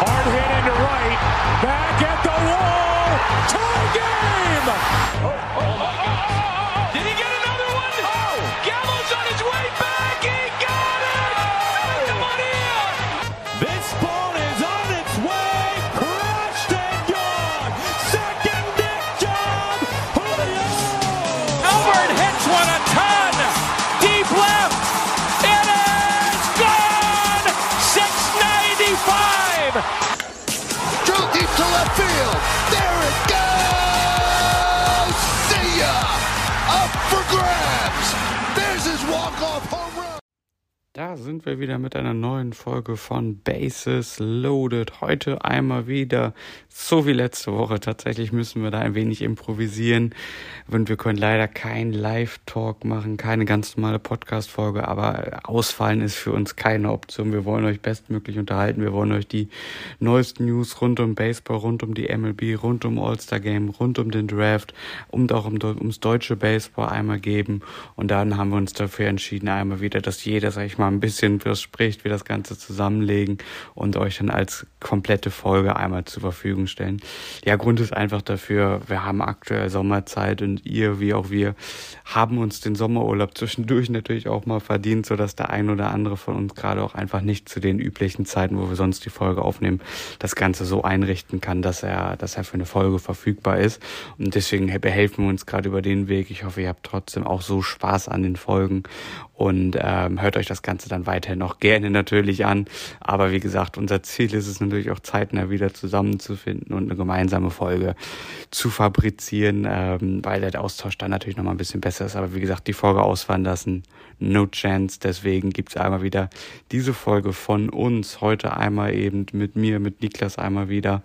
Hard hit into right. Back at the wall. Tie game. Oh, oh, sind wir wieder mit einer neuen Folge von Bases Loaded. Heute einmal wieder, so wie letzte Woche. Tatsächlich müssen wir da ein wenig improvisieren. Und wir können leider keinen Live-Talk machen, keine ganz normale Podcast-Folge. Aber ausfallen ist für uns keine Option. Wir wollen euch bestmöglich unterhalten. Wir wollen euch die neuesten News rund um Baseball, rund um die MLB, rund um All-Star-Game, rund um den Draft und auch um, ums deutsche Baseball einmal geben. Und dann haben wir uns dafür entschieden, einmal wieder, dass jeder, sag ich mal, ein bisschen was spricht, wir das Ganze zusammenlegen und euch dann als komplette Folge einmal zur Verfügung stellen. Ja, Grund ist einfach dafür, wir haben aktuell Sommerzeit und ihr, wie auch wir, haben uns den Sommerurlaub zwischendurch natürlich auch mal verdient, sodass der ein oder andere von uns gerade auch einfach nicht zu den üblichen Zeiten, wo wir sonst die Folge aufnehmen, das Ganze so einrichten kann, dass er, dass er für eine Folge verfügbar ist. Und deswegen behelfen wir uns gerade über den Weg. Ich hoffe, ihr habt trotzdem auch so Spaß an den Folgen und ähm, hört euch das Ganze dann weiterhin noch gerne natürlich an. Aber wie gesagt, unser Ziel ist es natürlich auch zeitnah wieder zusammenzufinden und eine gemeinsame Folge zu fabrizieren, ähm, weil der Austausch dann natürlich nochmal ein bisschen besser ist. Aber wie gesagt, die Folge ausfahren lassen, no chance. Deswegen gibt's einmal wieder diese Folge von uns. Heute einmal eben mit mir, mit Niklas einmal wieder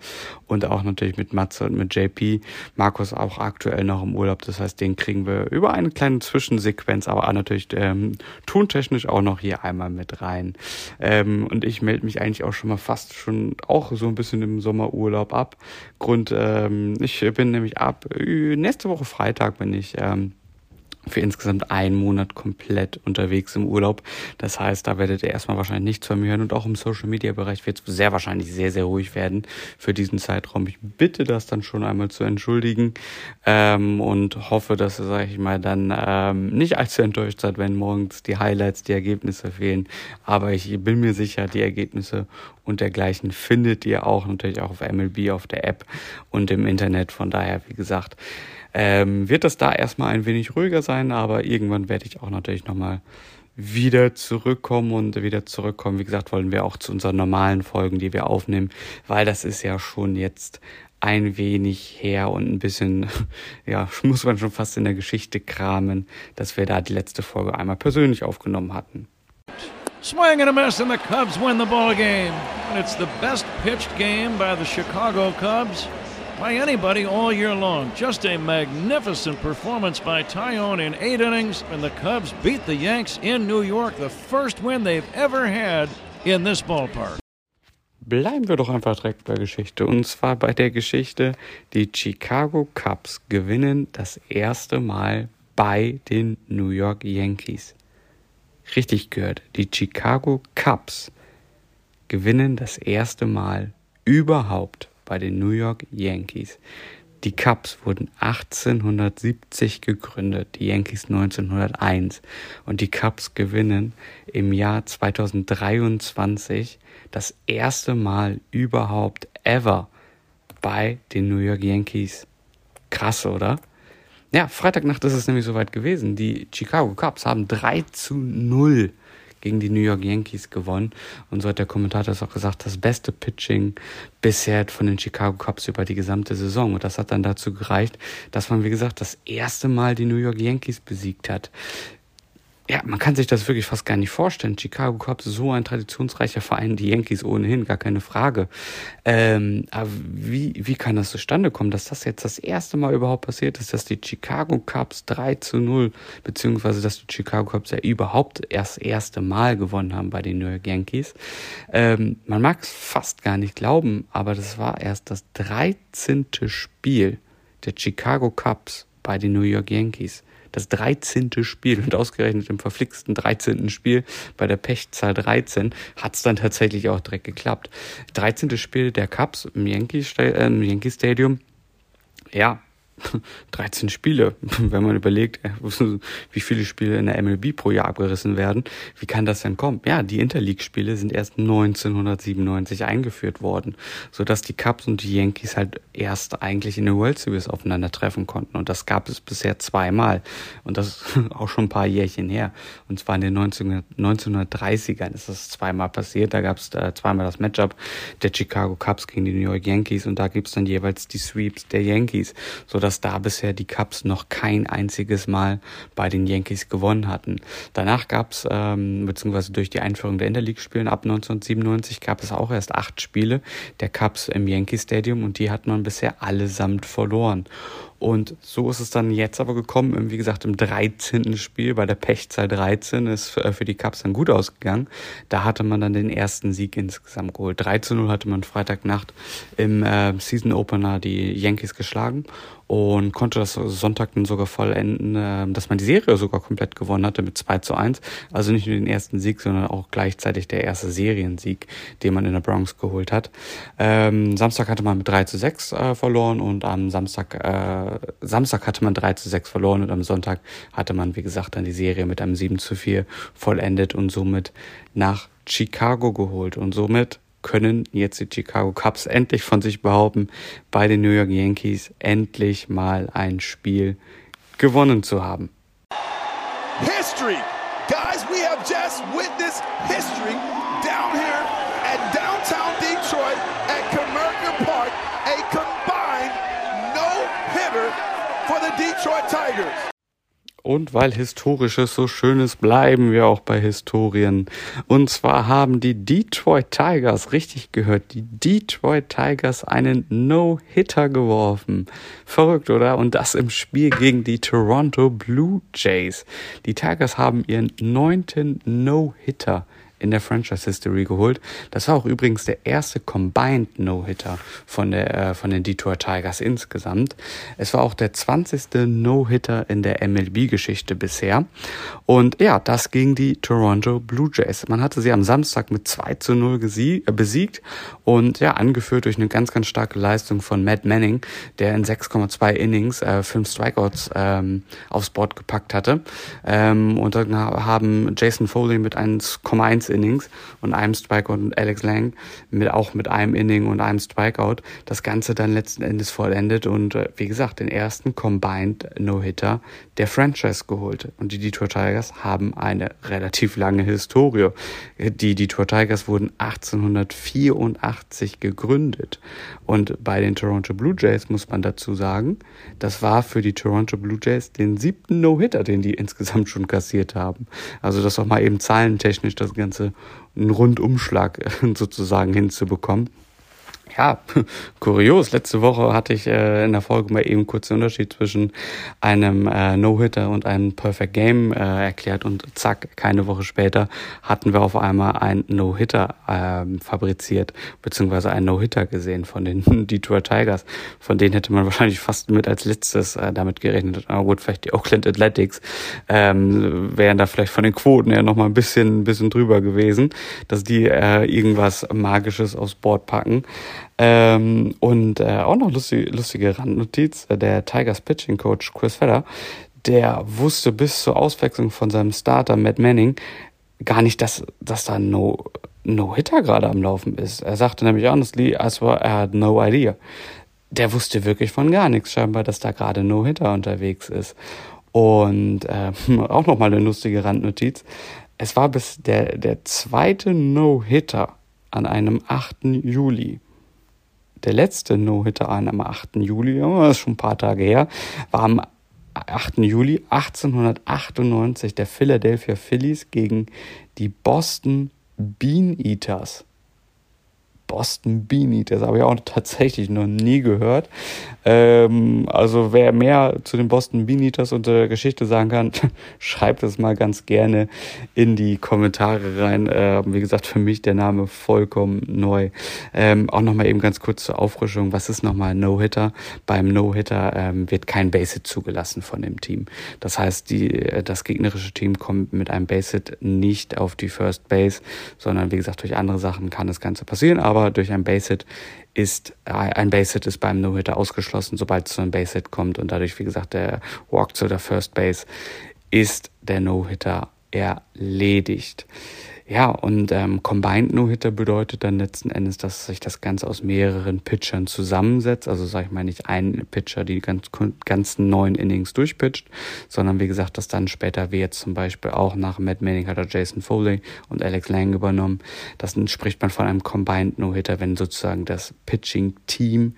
und auch natürlich mit Matze und mit JP. Markus auch aktuell noch im Urlaub. Das heißt, den kriegen wir über eine kleine Zwischensequenz, aber auch natürlich ähm, tontechnisch auch noch hier einmal mit rein. Ähm, und ich melde mich eigentlich auch schon mal fast schon auch so ein bisschen im Sommerurlaub ab. Grund, ähm, ich bin nämlich ab äh, nächste Woche Freitag bin ich ähm, für insgesamt einen Monat komplett unterwegs im Urlaub. Das heißt, da werdet ihr erstmal wahrscheinlich nichts von mir hören und auch im Social Media Bereich wird es sehr wahrscheinlich sehr, sehr ruhig werden für diesen Zeitraum. Ich bitte das dann schon einmal zu entschuldigen ähm, und hoffe, dass ihr, sage ich mal, dann ähm, nicht allzu enttäuscht seid, wenn morgens die Highlights, die Ergebnisse fehlen. Aber ich bin mir sicher, die Ergebnisse und dergleichen findet ihr auch natürlich auch auf MLB, auf der App und im Internet. Von daher, wie gesagt, ähm, wird das da erstmal ein wenig ruhiger sein, aber irgendwann werde ich auch natürlich nochmal wieder zurückkommen und wieder zurückkommen. Wie gesagt, wollen wir auch zu unseren normalen Folgen, die wir aufnehmen, weil das ist ja schon jetzt ein wenig her und ein bisschen, ja, muss man schon fast in der Geschichte kramen, dass wir da die letzte Folge einmal persönlich aufgenommen hatten. Swing and a miss, and the Cubs win the ball game. And it's the best pitched game by the Chicago Cubs by anybody all year long. Just a magnificent performance by Tyone in eight innings, and the Cubs beat the Yanks in New York, the first win they've ever had in this ballpark. Bleiben wir doch einfach direkt bei Geschichte. Und zwar bei der Geschichte, die Chicago Cubs gewinnen das erste Mal bei den New York Yankees. Richtig gehört, die Chicago Cubs gewinnen das erste Mal überhaupt bei den New York Yankees. Die Cubs wurden 1870 gegründet, die Yankees 1901 und die Cubs gewinnen im Jahr 2023 das erste Mal überhaupt ever bei den New York Yankees. Krass, oder? Ja, Freitagnacht ist es nämlich soweit gewesen. Die Chicago Cubs haben 3 zu 0 gegen die New York Yankees gewonnen. Und so hat der Kommentator es auch gesagt, das beste Pitching bisher von den Chicago Cubs über die gesamte Saison. Und das hat dann dazu gereicht, dass man, wie gesagt, das erste Mal die New York Yankees besiegt hat ja, man kann sich das wirklich fast gar nicht vorstellen. Chicago Cubs, so ein traditionsreicher Verein, die Yankees ohnehin, gar keine Frage. Ähm, aber wie, wie kann das zustande kommen, dass das jetzt das erste Mal überhaupt passiert ist, dass die Chicago Cubs 3 zu 0, beziehungsweise dass die Chicago Cubs ja überhaupt erst das erste Mal gewonnen haben bei den New York Yankees. Ähm, man mag es fast gar nicht glauben, aber das war erst das 13. Spiel der Chicago Cubs bei den New York Yankees. Das 13. Spiel und ausgerechnet im verflixten 13. Spiel bei der Pechzahl 13 hat es dann tatsächlich auch direkt geklappt. 13. Spiel der Cups im Yankee, äh, im Yankee Stadium. Ja, 13 Spiele, wenn man überlegt, äh, wie viele Spiele in der MLB pro Jahr abgerissen werden. Wie kann das denn kommen? Ja, die Interleague-Spiele sind erst 1997 eingeführt worden, sodass die Cubs und die Yankees halt erst eigentlich in der World Series aufeinandertreffen konnten. Und das gab es bisher zweimal. Und das ist auch schon ein paar Jährchen her. Und zwar in den 1930ern ist das zweimal passiert. Da gab es äh, zweimal das Matchup der Chicago Cubs gegen die New York Yankees und da gibt es dann jeweils die Sweeps der Yankees, sodass dass da bisher die Cubs noch kein einziges Mal bei den Yankees gewonnen hatten. Danach gab es, ähm, beziehungsweise durch die Einführung der Interleague-Spielen ab 1997 gab es auch erst acht Spiele der Cubs im Yankee Stadium und die hat man bisher allesamt verloren. Und so ist es dann jetzt aber gekommen, wie gesagt, im 13. Spiel bei der Pechzahl 13 ist äh, für die Cubs dann gut ausgegangen. Da hatte man dann den ersten Sieg insgesamt geholt. 3 zu 0 hatte man Freitagnacht im äh, Season Opener die Yankees geschlagen und konnte das Sonntag dann sogar vollenden, äh, dass man die Serie sogar komplett gewonnen hatte mit 2 zu 1. Also nicht nur den ersten Sieg, sondern auch gleichzeitig der erste Seriensieg, den man in der Bronx geholt hat. Ähm, Samstag hatte man mit 3 zu 6 äh, verloren und am Samstag äh, Samstag hatte man 3 zu 6 verloren und am Sonntag hatte man, wie gesagt, dann die Serie mit einem 7 zu 4 vollendet und somit nach Chicago geholt. Und somit können jetzt die Chicago Cubs endlich von sich behaupten, bei den New York Yankees endlich mal ein Spiel gewonnen zu haben. History! Guys, we have just witnessed history down here at downtown Detroit at Comerica Park. A hitter for the Detroit Tigers. Und weil Historisches so Schönes bleiben wir auch bei Historien. Und zwar haben die Detroit Tigers, richtig gehört, die Detroit Tigers einen No-Hitter geworfen. Verrückt, oder? Und das im Spiel gegen die Toronto Blue Jays. Die Tigers haben ihren neunten No-Hitter in der Franchise History geholt. Das war auch übrigens der erste Combined No-Hitter von äh, von den Detroit Tigers insgesamt. Es war auch der 20. No-Hitter in der MLB-Geschichte bisher. Und ja, das gegen die Toronto Blue Jays. Man hatte sie am Samstag mit 2 zu 0 äh, besiegt und ja, angeführt durch eine ganz, ganz starke Leistung von Matt Manning, der in 6,2 Innings äh, fünf Strikeouts ähm, aufs Board gepackt hatte. Ähm, und dann haben Jason Foley mit 1,1 Innings und einem Strikeout und Alex Lang mit auch mit einem Inning und einem Strikeout das Ganze dann letzten Endes vollendet und äh, wie gesagt den ersten Combined No-Hitter der Franchise geholt. Und die Detroit Tigers haben eine relativ lange Historie. Die Detroit Tigers wurden 1884 gegründet und bei den Toronto Blue Jays muss man dazu sagen, das war für die Toronto Blue Jays den siebten No-Hitter, den die insgesamt schon kassiert haben. Also das auch mal eben zahlentechnisch das Ganze Ganze einen Rundumschlag sozusagen hinzubekommen ja, kurios. Letzte Woche hatte ich äh, in der Folge mal eben kurz den Unterschied zwischen einem äh, No-Hitter und einem Perfect Game äh, erklärt und zack, keine Woche später hatten wir auf einmal ein No-Hitter äh, fabriziert, beziehungsweise ein No-Hitter gesehen von den Detroit Tigers. Von denen hätte man wahrscheinlich fast mit als letztes äh, damit gerechnet. Aber gut, vielleicht die Oakland Athletics ähm, wären da vielleicht von den Quoten ja nochmal ein bisschen, ein bisschen drüber gewesen, dass die äh, irgendwas Magisches aufs Board packen. Ähm, und äh, auch noch lustige, lustige Randnotiz, äh, der Tigers Pitching Coach Chris Feller, der wusste bis zur Auswechslung von seinem Starter Matt Manning gar nicht, dass, dass da no, no Hitter gerade am Laufen ist. Er sagte nämlich honestly, as well, er had no idea. Der wusste wirklich von gar nichts scheinbar, dass da gerade No Hitter unterwegs ist. Und äh, auch nochmal eine lustige Randnotiz. Es war bis der, der zweite No-Hitter an einem 8. Juli der letzte No-Hitter am 8. Juli, das ist schon ein paar Tage her, war am 8. Juli 1898 der Philadelphia Phillies gegen die Boston Bean Eaters. Boston Beanie. Das habe ich auch tatsächlich noch nie gehört. Ähm, also wer mehr zu den Boston Beanieaters und der Geschichte sagen kann, schreibt es mal ganz gerne in die Kommentare rein. Äh, wie gesagt, für mich der Name vollkommen neu. Ähm, auch nochmal eben ganz kurz zur Auffrischung. Was ist nochmal No-Hitter? Beim No-Hitter ähm, wird kein Base-Hit zugelassen von dem Team. Das heißt, die, äh, das gegnerische Team kommt mit einem Base-Hit nicht auf die First Base, sondern wie gesagt, durch andere Sachen kann das Ganze passieren. Aber durch ein Base-Hit ist äh, ein Base-Hit ist beim No-Hitter ausgeschlossen, sobald es zu einem Base-Hit kommt und dadurch, wie gesagt, der Walk zu der First Base ist der No-Hitter erledigt. Ja, und ähm, Combined No-Hitter bedeutet dann letzten Endes, dass sich das Ganze aus mehreren Pitchern zusammensetzt. Also sage ich mal nicht ein Pitcher die ganz, ganzen neun Innings durchpitcht, sondern wie gesagt, dass dann später, wie jetzt zum Beispiel auch nach Matt Manning hat er Jason Foley und Alex Lang übernommen. Das spricht man von einem Combined No-Hitter, wenn sozusagen das Pitching-Team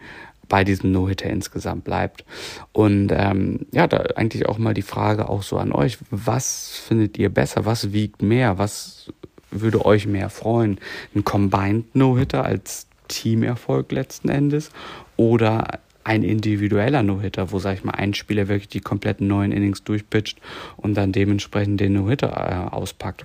bei diesem No-Hitter insgesamt bleibt. Und ähm, ja, da eigentlich auch mal die Frage auch so an euch, was findet ihr besser, was wiegt mehr, was würde euch mehr freuen? Ein Combined No-Hitter als Teamerfolg letzten Endes oder ein individueller No-Hitter, wo, sag ich mal, ein Spieler wirklich die kompletten neuen Innings durchpitcht und dann dementsprechend den No-Hitter äh, auspackt.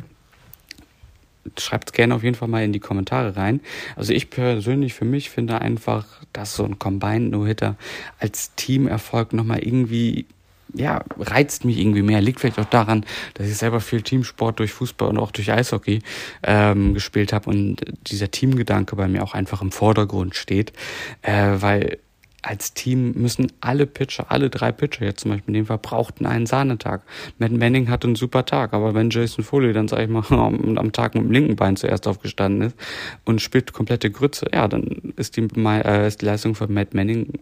Schreibt es gerne auf jeden Fall mal in die Kommentare rein. Also ich persönlich für mich finde einfach, dass so ein Combined No-Hitter als Teamerfolg nochmal irgendwie ja, reizt mich irgendwie mehr. Liegt vielleicht auch daran, dass ich selber viel Teamsport durch Fußball und auch durch Eishockey ähm, gespielt habe und dieser Teamgedanke bei mir auch einfach im Vordergrund steht, äh, weil als Team müssen alle Pitcher, alle drei Pitcher jetzt zum Beispiel in dem Fall, brauchten einen Sahnetag. Matt Manning hatte einen super Tag, aber wenn Jason Foley dann, sag ich mal, am Tag mit dem linken Bein zuerst aufgestanden ist und spielt komplette Grütze, ja, dann ist die, äh, ist die Leistung von Matt Manning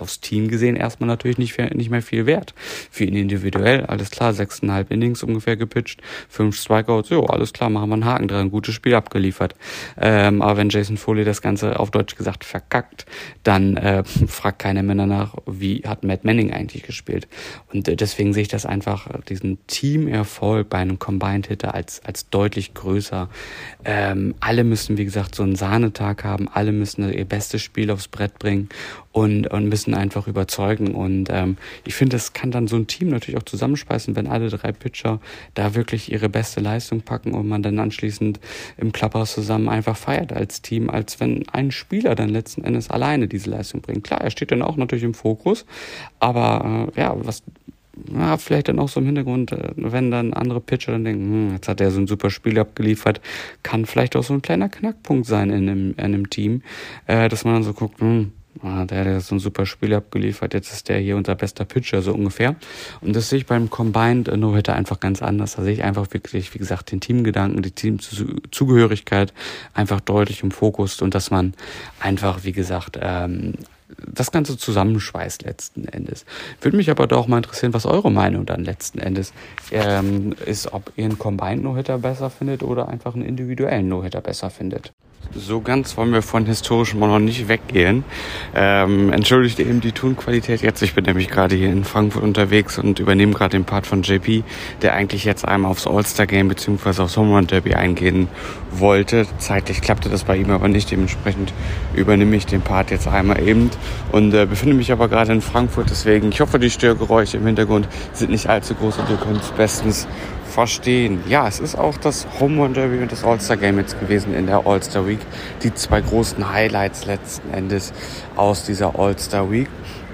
aufs Team gesehen erstmal natürlich nicht, nicht mehr viel wert. Für ihn individuell, alles klar, sechseinhalb Innings ungefähr gepitcht, fünf Strikeouts, jo, alles klar, machen wir einen Haken dran, gutes Spiel abgeliefert. Ähm, aber wenn Jason Foley das Ganze auf Deutsch gesagt verkackt, dann äh, fragt keiner mehr danach, wie hat Matt Manning eigentlich gespielt. Und äh, deswegen sehe ich das einfach, diesen Teamerfolg bei einem Combined Hitter als, als deutlich größer. Ähm, alle müssen, wie gesagt, so einen Sahnetag haben, alle müssen ihr bestes Spiel aufs Brett bringen und, und müssen einfach überzeugen. Und ähm, ich finde, das kann dann so ein Team natürlich auch zusammenspeisen, wenn alle drei Pitcher da wirklich ihre beste Leistung packen und man dann anschließend im Clubhouse zusammen einfach feiert als Team, als wenn ein Spieler dann letzten Endes alleine diese Leistung bringt. Klar, er steht dann auch natürlich im Fokus, aber äh, ja, was ja, vielleicht dann auch so im Hintergrund, äh, wenn dann andere Pitcher dann denken, hm, jetzt hat er so ein super Spiel abgeliefert, kann vielleicht auch so ein kleiner Knackpunkt sein in einem, in einem Team, äh, dass man dann so guckt, hm, Ah, der hat ja so ein super Spiel abgeliefert, jetzt ist der hier unser bester Pitcher, so ungefähr. Und das sehe ich beim Combined No Hitter einfach ganz anders. Da sehe ich einfach wirklich, wie gesagt, den Teamgedanken, die Teamzugehörigkeit einfach deutlich im Fokus und dass man einfach, wie gesagt, ähm, das Ganze zusammenschweißt letzten Endes. Würde mich aber doch mal interessieren, was eure Meinung dann letzten Endes ähm, ist, ob ihr einen Combined No-Hitter besser findet oder einfach einen individuellen No-Hitter besser findet so ganz wollen wir von historischem noch nicht weggehen. Ähm, entschuldigt eben die Tonqualität jetzt. Ich bin nämlich gerade hier in Frankfurt unterwegs und übernehme gerade den Part von JP, der eigentlich jetzt einmal aufs All-Star-Game bzw. aufs Home Run Derby eingehen wollte. Zeitlich klappte das bei ihm aber nicht. Dementsprechend übernehme ich den Part jetzt einmal eben und äh, befinde mich aber gerade in Frankfurt. Deswegen, ich hoffe, die Störgeräusche im Hintergrund sind nicht allzu groß und ihr könnt es bestens verstehen. Ja, es ist auch das Home Run Derby und das All-Star Game jetzt gewesen in der All-Star Week. Die zwei großen Highlights letzten Endes aus dieser All-Star Week.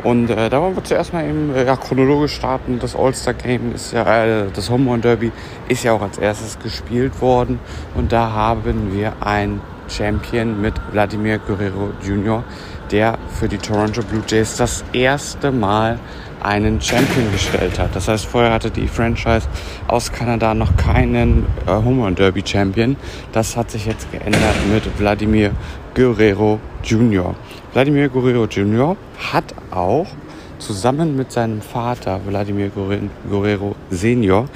Und äh, da wollen wir zuerst mal eben äh, ja, chronologisch starten. Das All-Star Game ist ja, äh, das Home Run Derby ist ja auch als erstes gespielt worden. Und da haben wir ein Champion mit Vladimir Guerrero Jr., der für die Toronto Blue Jays das erste Mal einen Champion gestellt hat. Das heißt, vorher hatte die Franchise aus Kanada noch keinen äh, Home Derby Champion. Das hat sich jetzt geändert mit Vladimir Guerrero Jr. Vladimir Guerrero Jr. hat auch zusammen mit seinem Vater Vladimir Guerrero Senior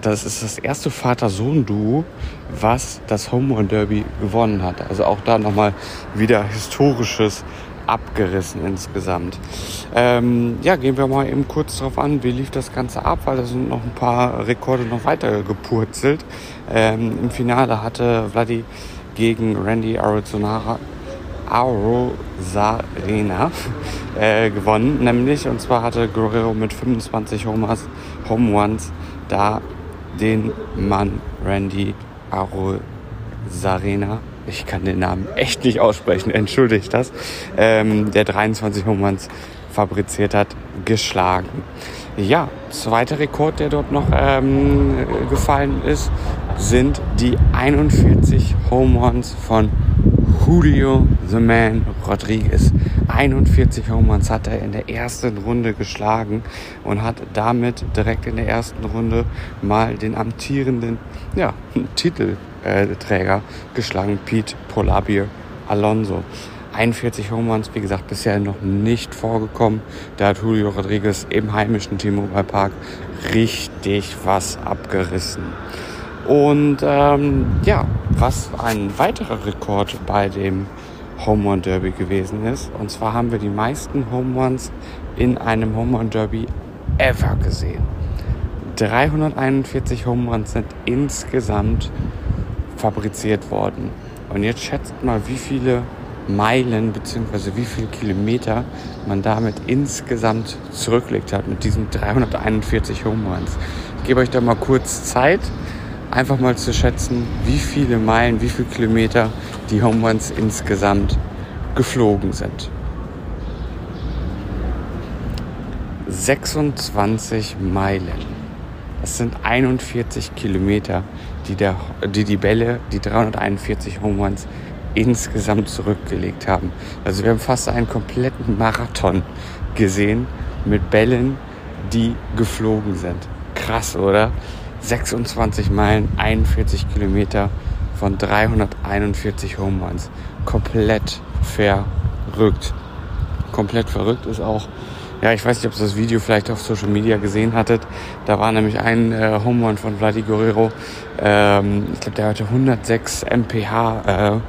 das ist das erste Vater-Sohn-Duo, was das Home Derby gewonnen hat. Also auch da nochmal wieder historisches abgerissen insgesamt. Ähm, ja, gehen wir mal eben kurz darauf an, wie lief das Ganze ab, weil da sind noch ein paar Rekorde noch weiter gepurzelt. Ähm, Im Finale hatte Vladi gegen Randy Arizonara Arozarena äh, gewonnen, nämlich und zwar hatte Guerrero mit 25 Homers, Home Ones da den Mann Randy Arozarena, ich kann den Namen echt nicht aussprechen, entschuldigt das, ähm, der 23 Home Ones fabriziert hat, geschlagen. Ja, zweiter Rekord, der dort noch ähm, gefallen ist, sind die 41 Home Runs von Julio the Man Rodriguez. 41 Home Runs hat er in der ersten Runde geschlagen und hat damit direkt in der ersten Runde mal den amtierenden ja, Titelträger geschlagen, Pete Polabir Alonso. 41 Home Runs, wie gesagt, bisher noch nicht vorgekommen. Da hat Julio Rodriguez im heimischen T-Mobile Park richtig was abgerissen. Und ähm, ja, was ein weiterer Rekord bei dem Home Run Derby gewesen ist. Und zwar haben wir die meisten Home Runs in einem Home Run Derby ever gesehen. 341 Home Runs sind insgesamt fabriziert worden. Und jetzt schätzt mal, wie viele Meilen bzw. wie viele Kilometer man damit insgesamt zurückgelegt hat mit diesen 341 Home Runs. Ich gebe euch da mal kurz Zeit, einfach mal zu schätzen, wie viele Meilen, wie viele Kilometer die Home Runs insgesamt geflogen sind. 26 Meilen. Das sind 41 Kilometer, die, der, die die Bälle, die 341 Home Runs insgesamt zurückgelegt haben. Also wir haben fast einen kompletten Marathon gesehen mit Bällen, die geflogen sind. Krass, oder? 26 Meilen, 41 Kilometer von 341 Home Runs. Komplett verrückt. Komplett verrückt ist auch, ja, ich weiß nicht, ob ihr das Video vielleicht auf Social Media gesehen hattet. Da war nämlich ein äh, Home Run von Vladi Guerrero. Ähm, ich glaube, der hatte 106 mph.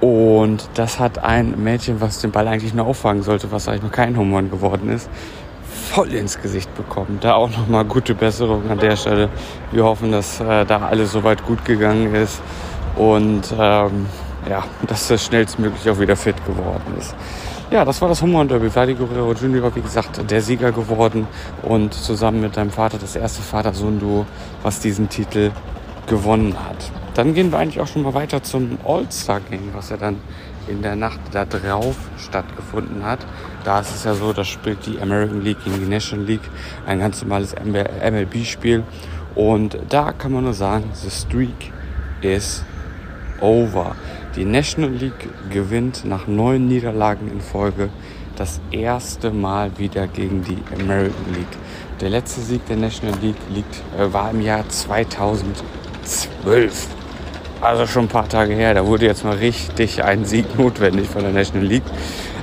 Äh, und das hat ein Mädchen, was den Ball eigentlich nur auffangen sollte, was eigentlich noch kein Home Run geworden ist, voll ins Gesicht bekommen. Da auch nochmal gute Besserung an der Stelle. Wir hoffen, dass äh, da alles soweit gut gegangen ist und ähm, ja, dass er schnellstmöglich auch wieder fit geworden ist. Ja, das war das Run Derby. Vladi Guerrero Jr. wie gesagt, der Sieger geworden und zusammen mit deinem Vater das erste Vater-Sohn-Duo, was diesen Titel gewonnen hat. Dann gehen wir eigentlich auch schon mal weiter zum All-Star-Game, was ja dann in der Nacht da drauf stattgefunden hat. Da ist es ja so, da spielt die American League gegen die National League, ein ganz normales MLB-Spiel. Und da kann man nur sagen, the streak is over. Die National League gewinnt nach neun Niederlagen in Folge das erste Mal wieder gegen die American League. Der letzte Sieg der National League liegt, äh, war im Jahr 2012. Also schon ein paar Tage her. Da wurde jetzt mal richtig ein Sieg notwendig von der National League.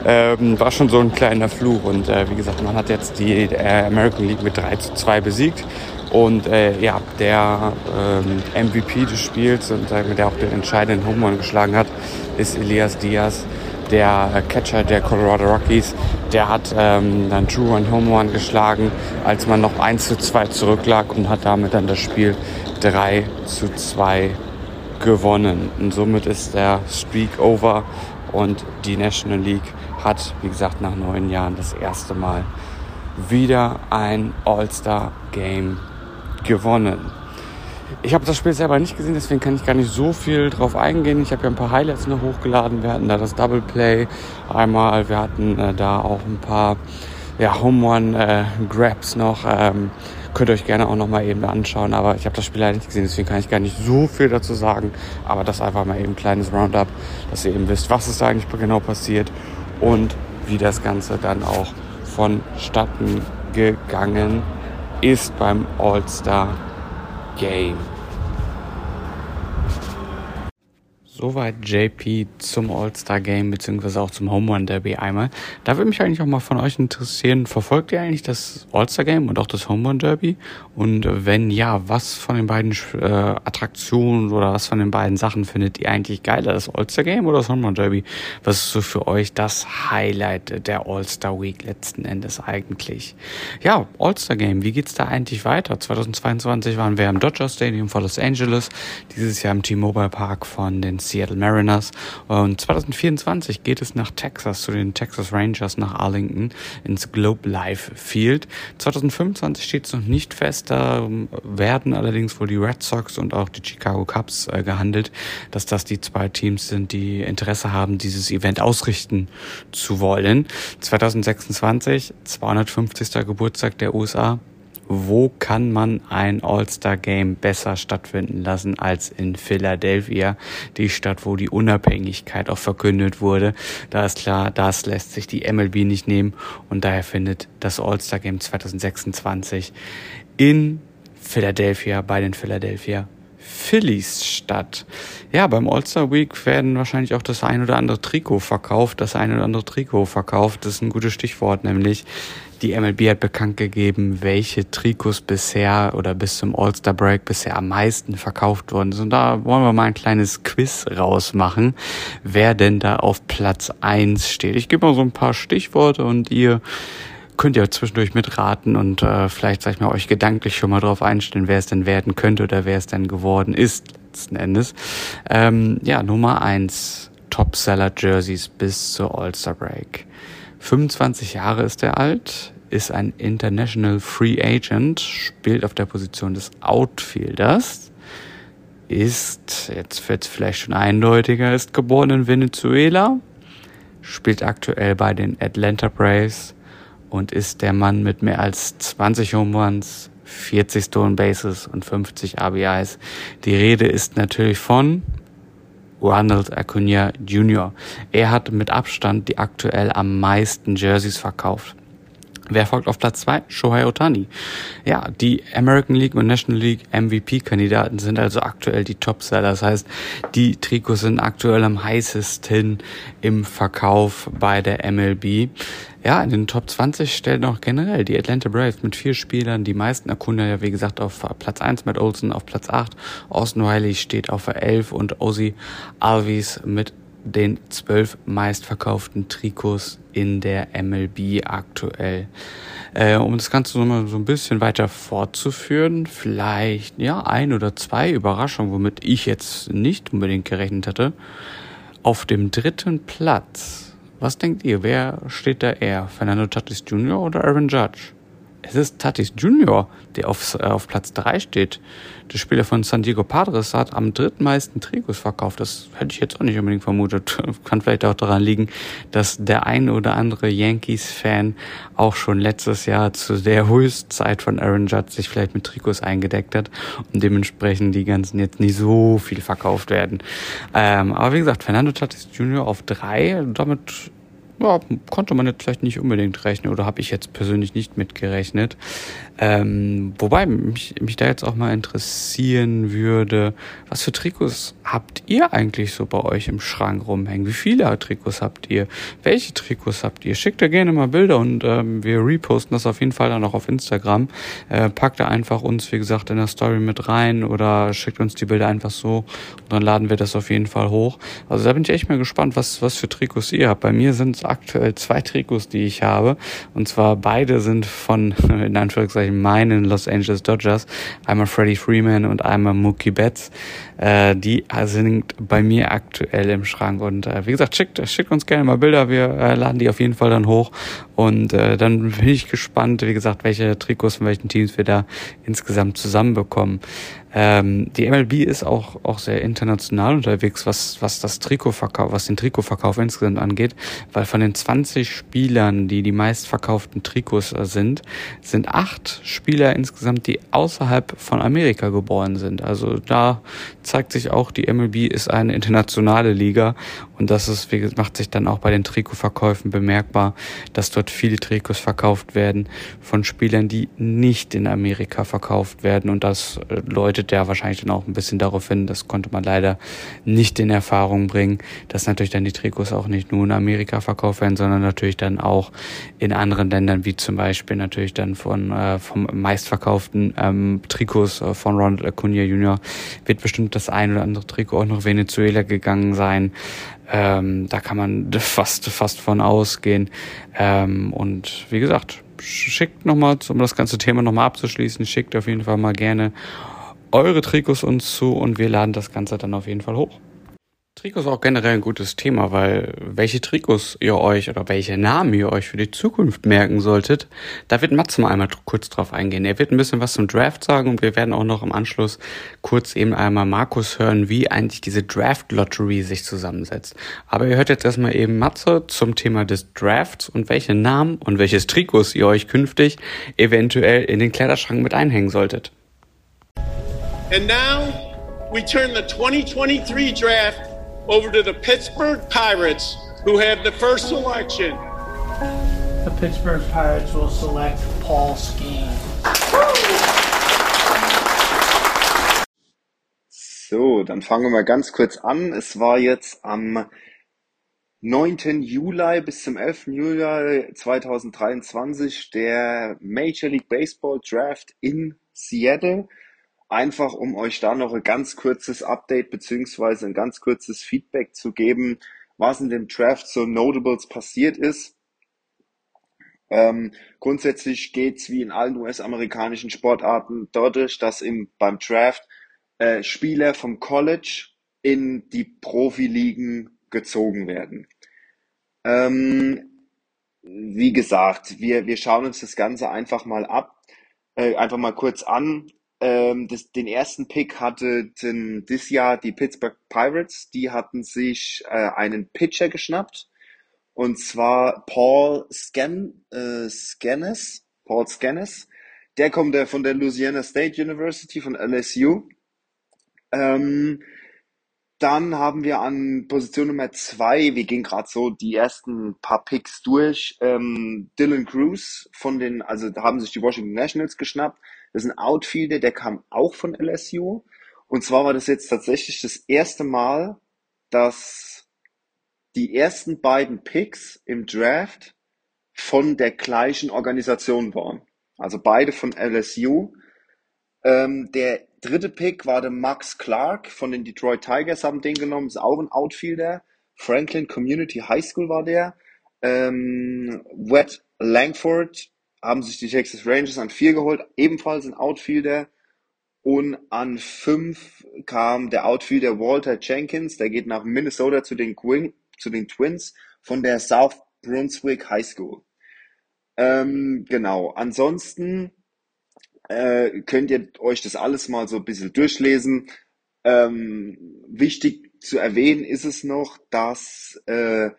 Ähm, war schon so ein kleiner Fluch. Und äh, wie gesagt, man hat jetzt die äh, American League mit 3 zu 2 besiegt. Und äh, ja, der ähm, MVP des Spiels und äh, der auch den entscheidenden Home Run geschlagen hat, ist Elias Diaz, der Catcher der Colorado Rockies. Der hat ähm, dann True Run Home Run geschlagen, als man noch 1 zu 2 zurücklag und hat damit dann das Spiel 3 zu 2 gewonnen. Und somit ist der Streak over und die National League hat, wie gesagt, nach neun Jahren das erste Mal wieder ein All-Star-Game gewonnen. Ich habe das Spiel selber nicht gesehen, deswegen kann ich gar nicht so viel drauf eingehen. Ich habe ja ein paar Highlights noch hochgeladen. Wir hatten da das Double Play einmal. Wir hatten äh, da auch ein paar ja, Home Run äh, Grabs noch. Ähm, Könnt ihr euch gerne auch nochmal eben anschauen, aber ich habe das Spiel leider nicht gesehen, deswegen kann ich gar nicht so viel dazu sagen. Aber das einfach mal eben ein kleines Roundup, dass ihr eben wisst, was ist da eigentlich genau passiert und wie das Ganze dann auch vonstatten gegangen ist beim All-Star Game. Soweit JP zum All-Star Game beziehungsweise auch zum Home Run Derby einmal. Da würde mich eigentlich auch mal von euch interessieren, verfolgt ihr eigentlich das All-Star Game und auch das Home Run Derby? Und wenn ja, was von den beiden äh, Attraktionen oder was von den beiden Sachen findet ihr eigentlich geiler? Das All-Star Game oder das Home Run Derby? Was ist so für euch das Highlight der All-Star Week letzten Endes eigentlich? Ja, All-Star Game, wie geht's da eigentlich weiter? 2022 waren wir im Dodger Stadium vor Los Angeles, dieses Jahr im T-Mobile Park von den Seattle Mariners. Und 2024 geht es nach Texas, zu den Texas Rangers nach Arlington ins Globe Life Field. 2025 steht es noch nicht fest, da werden allerdings wohl die Red Sox und auch die Chicago Cubs äh, gehandelt, dass das die zwei Teams sind, die Interesse haben, dieses Event ausrichten zu wollen. 2026, 250. Geburtstag der USA wo kann man ein All-Star-Game besser stattfinden lassen als in Philadelphia, die Stadt, wo die Unabhängigkeit auch verkündet wurde. Da ist klar, das lässt sich die MLB nicht nehmen und daher findet das All-Star-Game 2026 in Philadelphia bei den Philadelphia Phillies statt. Ja, beim All-Star Week werden wahrscheinlich auch das ein oder andere Trikot verkauft, das ein oder andere Trikot verkauft. Das ist ein gutes Stichwort, nämlich die MLB hat bekannt gegeben, welche Trikots bisher oder bis zum All-Star Break bisher am meisten verkauft worden sind. Und da wollen wir mal ein kleines Quiz rausmachen, wer denn da auf Platz eins steht. Ich gebe mal so ein paar Stichworte und ihr könnt ihr zwischendurch mitraten und äh, vielleicht, sag ich mal, euch gedanklich schon mal drauf einstellen, wer es denn werden könnte oder wer es denn geworden ist, letzten Endes. Ähm, ja, Nummer eins Topseller Jerseys bis zur All-Star Break. 25 Jahre ist er alt, ist ein International Free Agent, spielt auf der Position des Outfielders, ist, jetzt wird es vielleicht schon eindeutiger, ist geboren in Venezuela, spielt aktuell bei den Atlanta Braves und ist der Mann mit mehr als 20 Home Runs, 40 Stone Bases und 50 RBIs. Die Rede ist natürlich von Ronald Acuna Jr. Er hat mit Abstand die aktuell am meisten Jerseys verkauft. Wer folgt auf Platz zwei? Shohei Otani. Ja, die American League und National League MVP-Kandidaten sind also aktuell die Topseller. Das heißt, die Trikots sind aktuell am heißesten im Verkauf bei der MLB. Ja, in den Top 20 stellen auch generell die Atlanta Braves mit vier Spielern. Die meisten Acuna ja, wie gesagt, auf Platz 1 Matt Olsen, auf Platz 8. Austin Riley steht auf 11 und Ozzy Alvis mit den zwölf meistverkauften Trikots in der MLB aktuell. Äh, um das Ganze nochmal so ein bisschen weiter fortzuführen, vielleicht ja ein oder zwei Überraschungen, womit ich jetzt nicht unbedingt gerechnet hatte. Auf dem dritten Platz, was denkt ihr, wer steht da eher? Fernando Tatis Jr. oder Aaron Judge? Es ist Tatis Junior, der auf, äh, auf Platz 3 steht. Der Spieler von San Diego Padres hat am drittmeisten Trikots verkauft. Das hätte ich jetzt auch nicht unbedingt vermutet. Kann vielleicht auch daran liegen, dass der ein oder andere Yankees-Fan auch schon letztes Jahr zu der Höchstzeit von Aaron Judge sich vielleicht mit Trikots eingedeckt hat und dementsprechend die ganzen jetzt nicht so viel verkauft werden. Ähm, aber wie gesagt, Fernando Tatis Junior auf drei, damit ja, konnte man jetzt vielleicht nicht unbedingt rechnen oder habe ich jetzt persönlich nicht mitgerechnet. Ähm, wobei mich, mich da jetzt auch mal interessieren würde, was für Trikots habt ihr eigentlich so bei euch im Schrank rumhängen? Wie viele Trikots habt ihr? Welche Trikots habt ihr? Schickt da gerne mal Bilder und ähm, wir reposten das auf jeden Fall dann auch auf Instagram. Äh, packt da einfach uns, wie gesagt, in der Story mit rein oder schickt uns die Bilder einfach so und dann laden wir das auf jeden Fall hoch. Also da bin ich echt mal gespannt, was, was für Trikots ihr habt. Bei mir sind aktuell zwei Trikots, die ich habe. Und zwar beide sind von, in Anführungszeichen, meinen Los Angeles Dodgers, einmal Freddie Freeman und einmal Mookie Betts. Äh, die sind bei mir aktuell im Schrank. Und äh, wie gesagt, schickt, schickt uns gerne mal Bilder. Wir äh, laden die auf jeden Fall dann hoch. Und äh, dann bin ich gespannt, wie gesagt, welche Trikots von welchen Teams wir da insgesamt zusammenbekommen. Ähm, die MLB ist auch, auch sehr international unterwegs, was, was das Trikotverkauf, was den Trikotverkauf insgesamt angeht, weil von den 20 Spielern, die die meistverkauften Trikots sind, sind acht Spieler insgesamt, die außerhalb von Amerika geboren sind. Also da zeigt sich auch, die MLB ist eine internationale Liga und das ist, wie gesagt, macht sich dann auch bei den Trikotverkäufen bemerkbar, dass dort viele Trikots verkauft werden von Spielern, die nicht in Amerika verkauft werden und das äh, Leute deutet ja wahrscheinlich dann auch ein bisschen darauf hin, das konnte man leider nicht in Erfahrung bringen, dass natürlich dann die Trikots auch nicht nur in Amerika verkauft werden, sondern natürlich dann auch in anderen Ländern, wie zum Beispiel natürlich dann von äh, vom meistverkauften ähm, Trikots äh, von Ronald Acuna Jr. wird bestimmt das ein oder andere Trikot auch nach Venezuela gegangen sein. Ähm, da kann man fast fast von ausgehen. Ähm, und wie gesagt, schickt nochmal, um das ganze Thema nochmal abzuschließen, schickt auf jeden Fall mal gerne eure Trikots uns zu und wir laden das Ganze dann auf jeden Fall hoch. Trikots auch generell ein gutes Thema, weil welche Trikots ihr euch oder welche Namen ihr euch für die Zukunft merken solltet, da wird Mats mal einmal kurz drauf eingehen. Er wird ein bisschen was zum Draft sagen und wir werden auch noch im Anschluss kurz eben einmal Markus hören, wie eigentlich diese Draft Lottery sich zusammensetzt. Aber ihr hört jetzt erstmal eben Matze zum Thema des Drafts und welche Namen und welches Trikots ihr euch künftig eventuell in den Kleiderschrank mit einhängen solltet. And now we turn the 2023 draft over to the Pittsburgh Pirates, who have the first selection. The Pittsburgh Pirates will select Paul Skeen. So, dann fangen wir mal ganz kurz an. Es war jetzt am 9. Juli bis zum 11. Juli 2023 der Major League Baseball Draft in Seattle einfach um euch da noch ein ganz kurzes Update beziehungsweise ein ganz kurzes Feedback zu geben, was in dem Draft so Notables passiert ist. Ähm, grundsätzlich geht's wie in allen US-amerikanischen Sportarten dadurch, dass im, beim Draft äh, Spieler vom College in die Profiligen gezogen werden. Ähm, wie gesagt, wir, wir schauen uns das Ganze einfach mal ab, äh, einfach mal kurz an. Ähm, das, den ersten Pick hatten dieses Jahr die Pittsburgh Pirates. Die hatten sich äh, einen Pitcher geschnappt. Und zwar Paul Scan, äh. Paul Scannes. Der kommt von der Louisiana State University, von LSU. Ähm, dann haben wir an Position Nummer zwei, wir gehen gerade so die ersten paar Picks durch, ähm, Dylan Cruz von den, also haben sich die Washington Nationals geschnappt. Das ist ein Outfielder, der kam auch von LSU. Und zwar war das jetzt tatsächlich das erste Mal, dass die ersten beiden Picks im Draft von der gleichen Organisation waren. Also beide von LSU. Ähm, der dritte Pick war der Max Clark von den Detroit Tigers, haben den genommen, ist auch ein Outfielder. Franklin Community High School war der. Ähm, Wet Langford haben sich die Texas Rangers an vier geholt, ebenfalls ein Outfielder. Und an fünf kam der Outfielder Walter Jenkins, der geht nach Minnesota zu den, Quin zu den Twins von der South Brunswick High School. Ähm, genau, ansonsten äh, könnt ihr euch das alles mal so ein bisschen durchlesen. Ähm, wichtig zu erwähnen ist es noch, dass äh,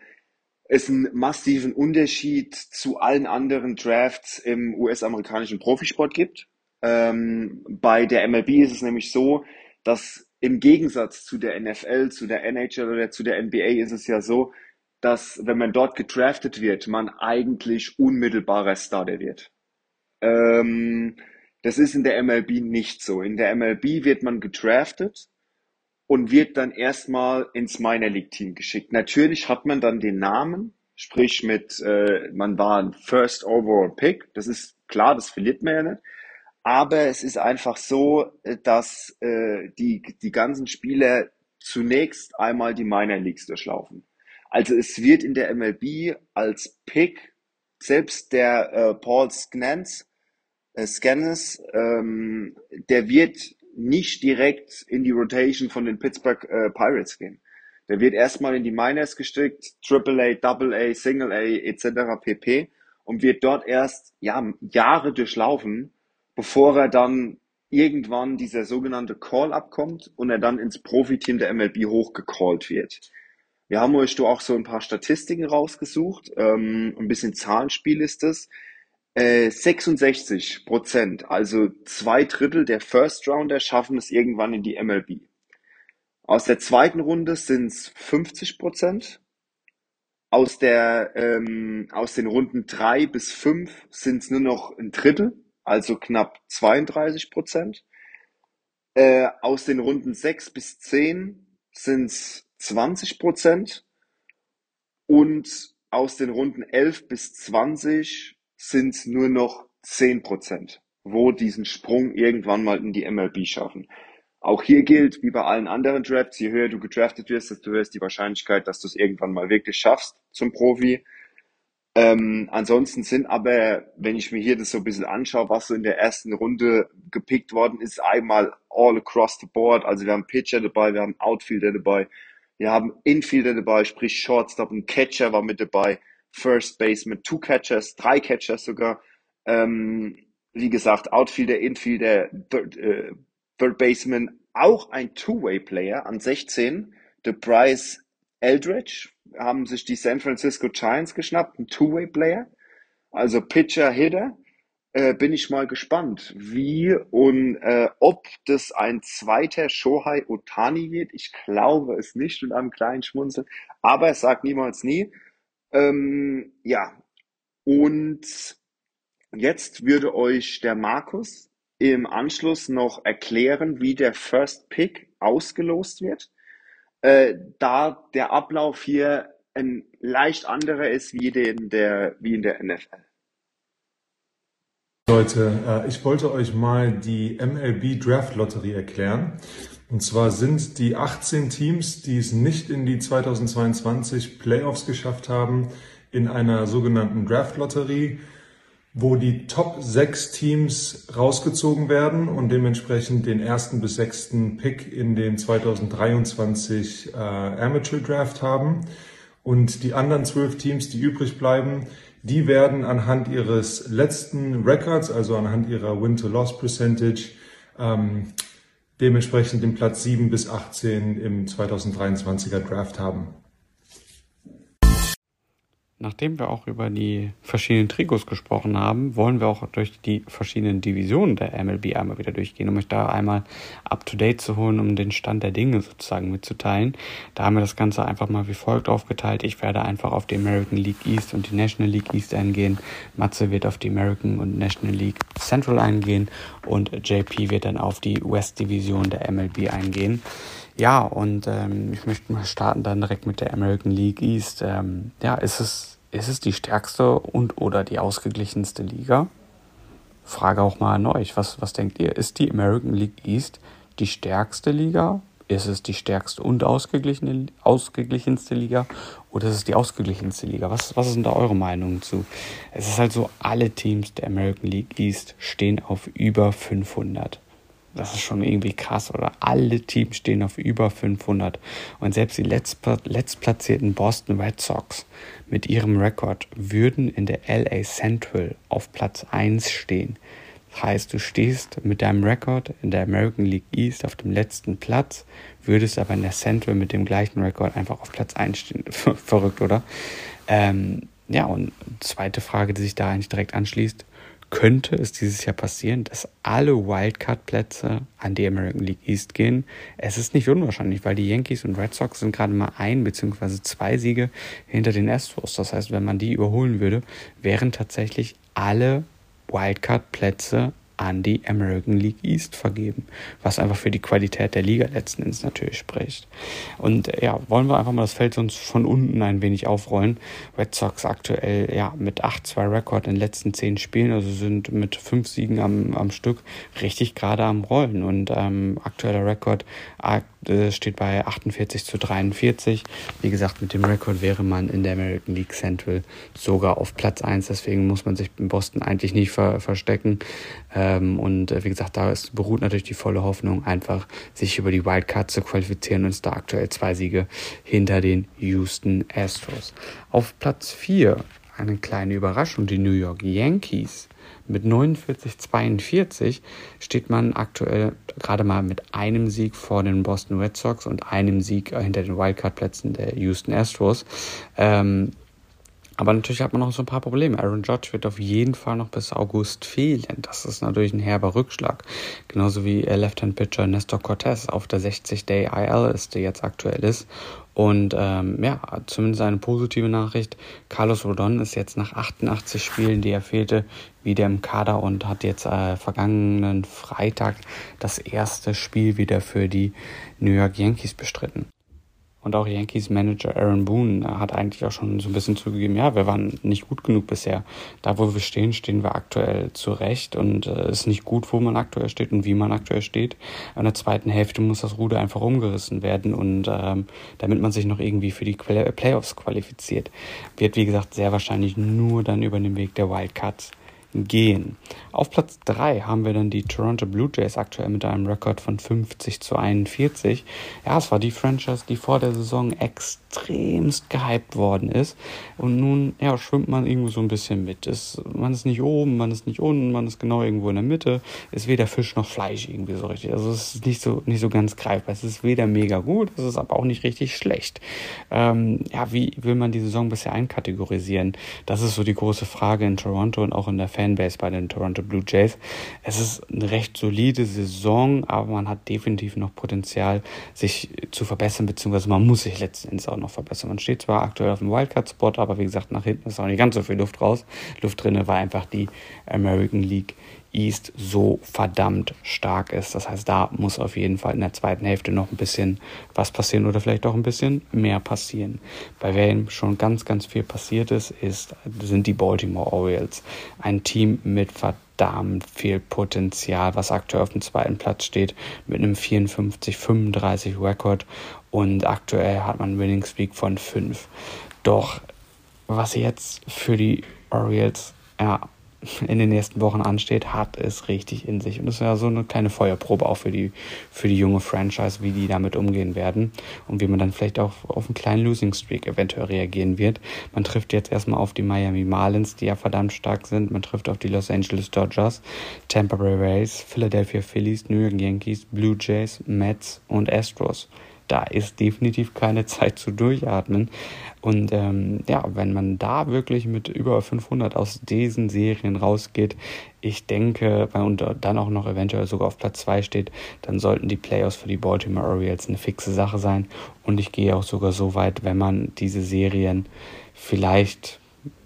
es einen massiven Unterschied zu allen anderen Drafts im US-amerikanischen Profisport gibt. Ähm, bei der MLB ist es nämlich so, dass im Gegensatz zu der NFL, zu der NHL oder zu der NBA ist es ja so, dass wenn man dort gedraftet wird, man eigentlich unmittelbarer Starter wird. Ähm, das ist in der MLB nicht so. In der MLB wird man gedraftet und wird dann erstmal ins Minor League Team geschickt. Natürlich hat man dann den Namen, sprich mit, äh, man war ein First Overall Pick. Das ist klar, das verliert man ja nicht. Aber es ist einfach so, äh, dass äh, die, die ganzen Spieler zunächst einmal die Minor Leagues durchlaufen. Also es wird in der MLB als Pick selbst der äh, Paul Scnance äh, Scanners, ähm, der wird nicht direkt in die Rotation von den Pittsburgh äh, Pirates gehen. Der wird erstmal in die Triple A, Double A, Single A etc. pp. und wird dort erst ja, Jahre durchlaufen, bevor er dann irgendwann dieser sogenannte Call-Up kommt und er dann ins Profiteam der MLB hochgecallt wird. Wir haben euch da auch so ein paar Statistiken rausgesucht, ähm, ein bisschen Zahlenspiel ist es. 66 äh, Prozent, also zwei Drittel der First Rounder schaffen es irgendwann in die MLB. Aus der zweiten Runde sind es 50 Prozent. Aus, der, ähm, aus den Runden drei bis fünf sind es nur noch ein Drittel, also knapp 32 Prozent. Äh, aus den Runden sechs bis zehn sind es 20 Prozent. Und aus den Runden elf bis 20 sind es nur noch 10%, wo diesen Sprung irgendwann mal in die MLB schaffen. Auch hier gilt, wie bei allen anderen Drafts, je höher du gedraftet wirst, desto höher ist die Wahrscheinlichkeit, dass du es irgendwann mal wirklich schaffst zum Profi. Ähm, ansonsten sind aber, wenn ich mir hier das so ein bisschen anschaue, was so in der ersten Runde gepickt worden ist, einmal all across the board. Also wir haben Pitcher dabei, wir haben Outfielder dabei, Wir haben Infielder dabei, sprich Shortstop, ein Catcher war mit dabei, First Baseman, Two Catchers, drei Catchers sogar. Ähm, wie gesagt, Outfielder, Infielder, Third, äh, Third Baseman, auch ein Two-Way-Player an 16, der Bryce Eldridge, haben sich die San Francisco Giants geschnappt, ein Two-Way-Player, also Pitcher, Hitter. Äh, bin ich mal gespannt, wie und äh, ob das ein zweiter Shohei Otani wird. Ich glaube es nicht mit einem kleinen Schmunzel, aber es sagt niemals nie. Ähm, ja, und jetzt würde euch der Markus im Anschluss noch erklären, wie der First Pick ausgelost wird, äh, da der Ablauf hier ein leicht anderer ist wie, den der, wie in der NFL. Leute, äh, ich wollte euch mal die MLB Draft Lotterie erklären. Und zwar sind die 18 Teams, die es nicht in die 2022 Playoffs geschafft haben, in einer sogenannten Draft Lotterie, wo die Top 6 Teams rausgezogen werden und dementsprechend den ersten bis sechsten Pick in den 2023 äh, Amateur Draft haben. Und die anderen zwölf Teams, die übrig bleiben, die werden anhand ihres letzten Records, also anhand ihrer Win-to-Loss-Percentage, ähm, dementsprechend den Platz 7 bis 18 im 2023er Draft haben. Nachdem wir auch über die verschiedenen Trikots gesprochen haben, wollen wir auch durch die verschiedenen Divisionen der MLB einmal wieder durchgehen, um euch da einmal up-to-date zu holen, um den Stand der Dinge sozusagen mitzuteilen. Da haben wir das Ganze einfach mal wie folgt aufgeteilt. Ich werde einfach auf die American League East und die National League East eingehen. Matze wird auf die American und National League Central eingehen und JP wird dann auf die West Division der MLB eingehen. Ja, und ähm, ich möchte mal starten dann direkt mit der American League East. Ähm, ja, ist es, ist es die stärkste und oder die ausgeglichenste Liga? Frage auch mal an euch, was, was denkt ihr? Ist die American League East die stärkste Liga? Ist es die stärkste und ausgeglichene, ausgeglichenste Liga? Oder ist es die ausgeglichenste Liga? Was, was sind da eure Meinungen zu? Es ist halt so, alle Teams der American League East stehen auf über 500. Das ist schon irgendwie krass, oder? Alle Teams stehen auf über 500. Und selbst die letztplatzierten Boston Red Sox mit ihrem Rekord würden in der LA Central auf Platz 1 stehen. Das heißt, du stehst mit deinem Rekord in der American League East auf dem letzten Platz, würdest aber in der Central mit dem gleichen Rekord einfach auf Platz 1 stehen. Verrückt, oder? Ähm, ja, und zweite Frage, die sich da eigentlich direkt anschließt könnte es dieses Jahr passieren, dass alle Wildcard-Plätze an die American League East gehen. Es ist nicht unwahrscheinlich, weil die Yankees und Red Sox sind gerade mal ein bzw. zwei Siege hinter den Astros. Das heißt, wenn man die überholen würde, wären tatsächlich alle Wildcard-Plätze an die American League East vergeben, was einfach für die Qualität der Liga letzten Endes natürlich spricht. Und äh, ja, wollen wir einfach mal das Feld sonst von unten ein wenig aufrollen. Red Sox aktuell ja mit 8-2 Rekord in den letzten 10 Spielen, also sind mit 5 Siegen am, am Stück richtig gerade am Rollen und ähm, aktueller Rekord äh, steht bei 48 zu 43. Wie gesagt, mit dem Rekord wäre man in der American League Central sogar auf Platz 1, deswegen muss man sich in Boston eigentlich nicht ver verstecken. Ähm, und äh, wie gesagt, da ist, beruht natürlich die volle Hoffnung, einfach sich über die Wildcard zu qualifizieren und ist da aktuell zwei Siege hinter den Houston Astros. Auf Platz 4 eine kleine Überraschung, die New York Yankees. Mit 49-42 steht man aktuell gerade mal mit einem Sieg vor den Boston Red Sox und einem Sieg äh, hinter den Wildcard-Plätzen der Houston Astros. Ähm, aber natürlich hat man noch so ein paar Probleme. Aaron Judge wird auf jeden Fall noch bis August fehlen. Das ist natürlich ein herber Rückschlag. Genauso wie Left-Hand-Pitcher Nestor Cortez auf der 60-Day-IL-Liste jetzt aktuell ist. Und ähm, ja, zumindest eine positive Nachricht. Carlos Rodon ist jetzt nach 88 Spielen, die er fehlte, wieder im Kader und hat jetzt äh, vergangenen Freitag das erste Spiel wieder für die New York Yankees bestritten. Und auch Yankees Manager Aaron Boone hat eigentlich auch schon so ein bisschen zugegeben, ja, wir waren nicht gut genug bisher. Da, wo wir stehen, stehen wir aktuell zurecht und es äh, ist nicht gut, wo man aktuell steht und wie man aktuell steht. In der zweiten Hälfte muss das Ruder einfach umgerissen werden und ähm, damit man sich noch irgendwie für die Playoffs qualifiziert, wird, wie gesagt, sehr wahrscheinlich nur dann über den Weg der Wildcards gehen. Auf Platz 3 haben wir dann die Toronto Blue Jays aktuell mit einem Rekord von 50 zu 41. Ja, es war die Franchise, die vor der Saison extremst gehypt worden ist. Und nun ja, schwimmt man irgendwo so ein bisschen mit. Es, man ist nicht oben, man ist nicht unten, man ist genau irgendwo in der Mitte. Ist weder Fisch noch Fleisch irgendwie so richtig. Also es ist nicht so, nicht so ganz greifbar. Es ist weder mega gut, es ist aber auch nicht richtig schlecht. Ähm, ja, wie will man die Saison bisher einkategorisieren? Das ist so die große Frage in Toronto und auch in der Fanbase bei den Toronto Blue Jays. Es ist eine recht solide Saison, aber man hat definitiv noch Potenzial, sich zu verbessern, beziehungsweise man muss sich letzten Endes auch noch verbessern. Man steht zwar aktuell auf dem Wildcard-Spot, aber wie gesagt, nach hinten ist auch nicht ganz so viel Luft raus. Luft drinne war einfach die American League East so verdammt stark ist. Das heißt, da muss auf jeden Fall in der zweiten Hälfte noch ein bisschen was passieren oder vielleicht auch ein bisschen mehr passieren. Bei wem schon ganz, ganz viel passiert ist, ist sind die Baltimore Orioles. Ein Team mit verdammt viel Potenzial, was aktuell auf dem zweiten Platz steht, mit einem 54-35 Rekord und aktuell hat man einen Winning Streak von 5. Doch was jetzt für die Orioles ja, in den nächsten Wochen ansteht, hat es richtig in sich. Und das ist ja so eine kleine Feuerprobe auch für die, für die junge Franchise, wie die damit umgehen werden und wie man dann vielleicht auch auf einen kleinen Losing Streak eventuell reagieren wird. Man trifft jetzt erstmal auf die Miami Marlins, die ja verdammt stark sind. Man trifft auf die Los Angeles Dodgers, Tampa Bay Rays, Philadelphia Phillies, New York Yankees, Blue Jays, Mets und Astros da ist definitiv keine Zeit zu durchatmen. Und ähm, ja, wenn man da wirklich mit über 500 aus diesen Serien rausgeht, ich denke, und dann auch noch eventuell sogar auf Platz 2 steht, dann sollten die Playoffs für die Baltimore Orioles eine fixe Sache sein. Und ich gehe auch sogar so weit, wenn man diese Serien vielleicht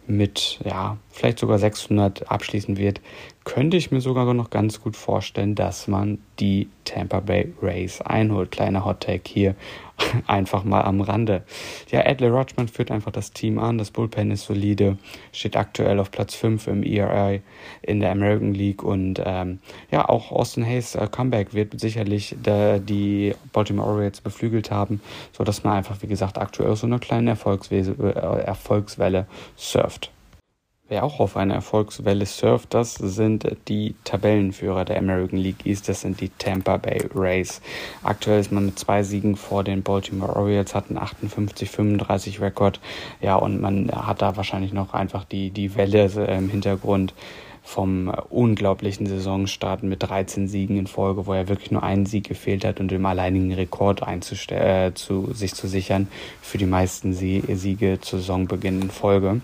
mit, ja, vielleicht sogar 600 abschließen wird, könnte ich mir sogar noch ganz gut vorstellen, dass man die Tampa Bay Rays einholt. Kleiner Hot Take hier einfach mal am Rande. Ja, Adley Rutschman führt einfach das Team an. Das Bullpen ist solide, steht aktuell auf Platz 5 im ERI in der American League und ähm, ja, auch Austin Hayes äh, Comeback wird sicherlich der, die Baltimore Orioles beflügelt haben, sodass man einfach, wie gesagt, aktuell so eine kleine Erfolgswelle, äh, Erfolgswelle surft. Wer auch auf einer Erfolgswelle surft, das sind die Tabellenführer der American League East, das sind die Tampa Bay Rays. Aktuell ist man mit zwei Siegen vor den Baltimore Orioles, hat einen 58-35 Rekord. Ja, und man hat da wahrscheinlich noch einfach die, die Welle im Hintergrund vom unglaublichen Saisonstart mit 13 Siegen in Folge, wo er wirklich nur einen Sieg gefehlt hat und dem alleinigen Rekord äh, zu, sich zu sichern für die meisten Siege zu Saisonbeginn in Folge.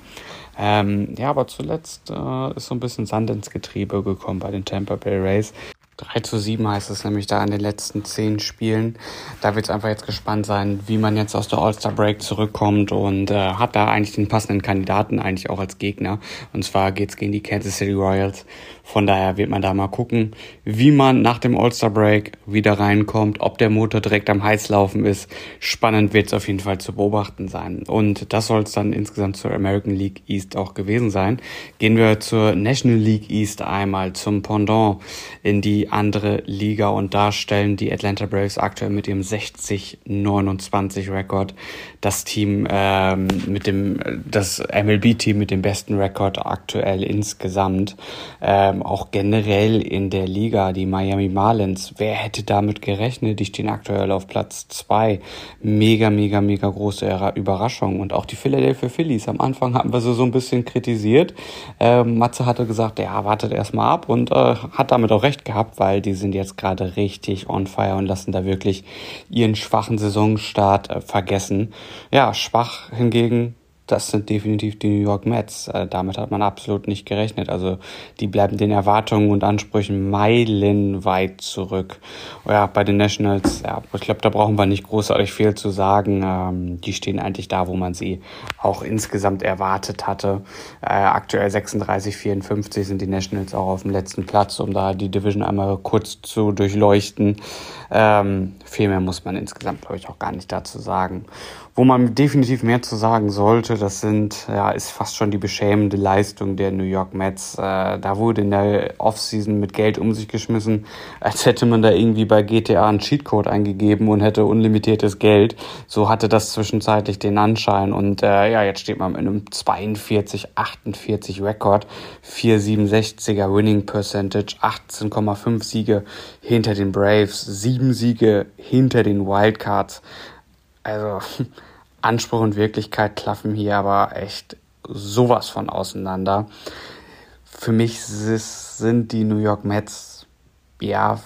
Ähm, ja, aber zuletzt äh, ist so ein bisschen Sand ins Getriebe gekommen bei den Tampa Bay Rays. 3 zu 7 heißt es nämlich da in den letzten 10 Spielen. Da wird es einfach jetzt gespannt sein, wie man jetzt aus der All-Star Break zurückkommt und äh, hat da eigentlich den passenden Kandidaten eigentlich auch als Gegner. Und zwar geht's gegen die Kansas City Royals. Von daher wird man da mal gucken, wie man nach dem All-Star Break wieder reinkommt, ob der Motor direkt am Heißlaufen ist. Spannend wird es auf jeden Fall zu beobachten sein. Und das soll es dann insgesamt zur American League East auch gewesen sein. Gehen wir zur National League East einmal zum Pendant in die andere Liga und da stellen die Atlanta Braves aktuell mit ihrem 60-29 Rekord das Team ähm, mit dem das MLB-Team mit dem besten Rekord aktuell insgesamt. Ähm, auch generell in der Liga, die Miami Marlins. Wer hätte damit gerechnet? Die stehen aktuell auf Platz zwei. Mega, mega, mega große Überraschung. Und auch die Philadelphia Phillies. Am Anfang hatten wir sie so ein bisschen kritisiert. Ähm, Matze hatte gesagt, ja, wartet erstmal ab und äh, hat damit auch recht gehabt, weil die sind jetzt gerade richtig on fire und lassen da wirklich ihren schwachen Saisonstart äh, vergessen. Ja, schwach hingegen das sind definitiv die New York Mets. Äh, damit hat man absolut nicht gerechnet. Also die bleiben den Erwartungen und Ansprüchen meilenweit zurück. Ja, bei den Nationals, ja, ich glaube, da brauchen wir nicht großartig viel zu sagen. Ähm, die stehen eigentlich da, wo man sie auch insgesamt erwartet hatte. Äh, aktuell 36, 54 sind die Nationals auch auf dem letzten Platz, um da die Division einmal kurz zu durchleuchten. Ähm, viel mehr muss man insgesamt, glaube ich, auch gar nicht dazu sagen. Wo man definitiv mehr zu sagen sollte, das sind, ja, ist fast schon die beschämende Leistung der New York Mets. Äh, da wurde in der Offseason mit Geld um sich geschmissen, als hätte man da irgendwie bei GTA einen Cheatcode eingegeben und hätte unlimitiertes Geld. So hatte das zwischenzeitlich den Anschein. Und äh, ja, jetzt steht man mit einem 42-48 Rekord, 467er Winning Percentage, 18,5 Siege hinter den Braves, 7 Siege hinter den Wildcards. Also Anspruch und Wirklichkeit klaffen hier aber echt sowas von auseinander. Für mich sind die New York Mets, ja,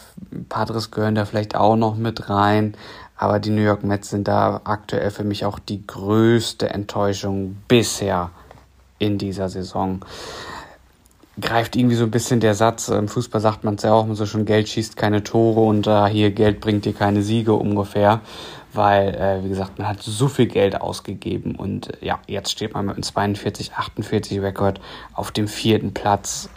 Padres gehören da vielleicht auch noch mit rein, aber die New York Mets sind da aktuell für mich auch die größte Enttäuschung bisher in dieser Saison. Greift irgendwie so ein bisschen der Satz, im Fußball sagt man es ja auch so schon, Geld schießt keine Tore und äh, hier Geld bringt dir keine Siege ungefähr weil, äh, wie gesagt, man hat so viel Geld ausgegeben und äh, ja, jetzt steht man mit einem 42, 48 Rekord auf dem vierten Platz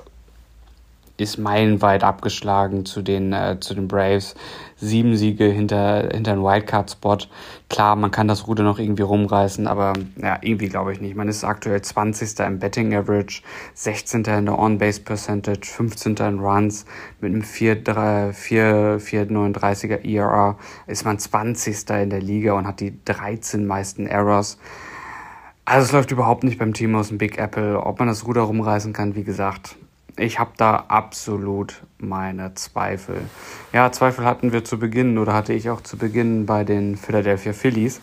ist meilenweit abgeschlagen zu den, äh, zu den Braves. Sieben Siege hinter, hinter einem Wildcard-Spot. Klar, man kann das Ruder noch irgendwie rumreißen, aber ja, irgendwie glaube ich nicht. Man ist aktuell 20. im Betting Average, 16. in der On-Base Percentage, 15. in Runs. Mit einem 4,39er ERA ist man 20. in der Liga und hat die 13 meisten Errors. Also es läuft überhaupt nicht beim Team aus dem Big Apple. Ob man das Ruder rumreißen kann, wie gesagt, ich habe da absolut meine Zweifel. Ja, Zweifel hatten wir zu Beginn oder hatte ich auch zu Beginn bei den Philadelphia Phillies.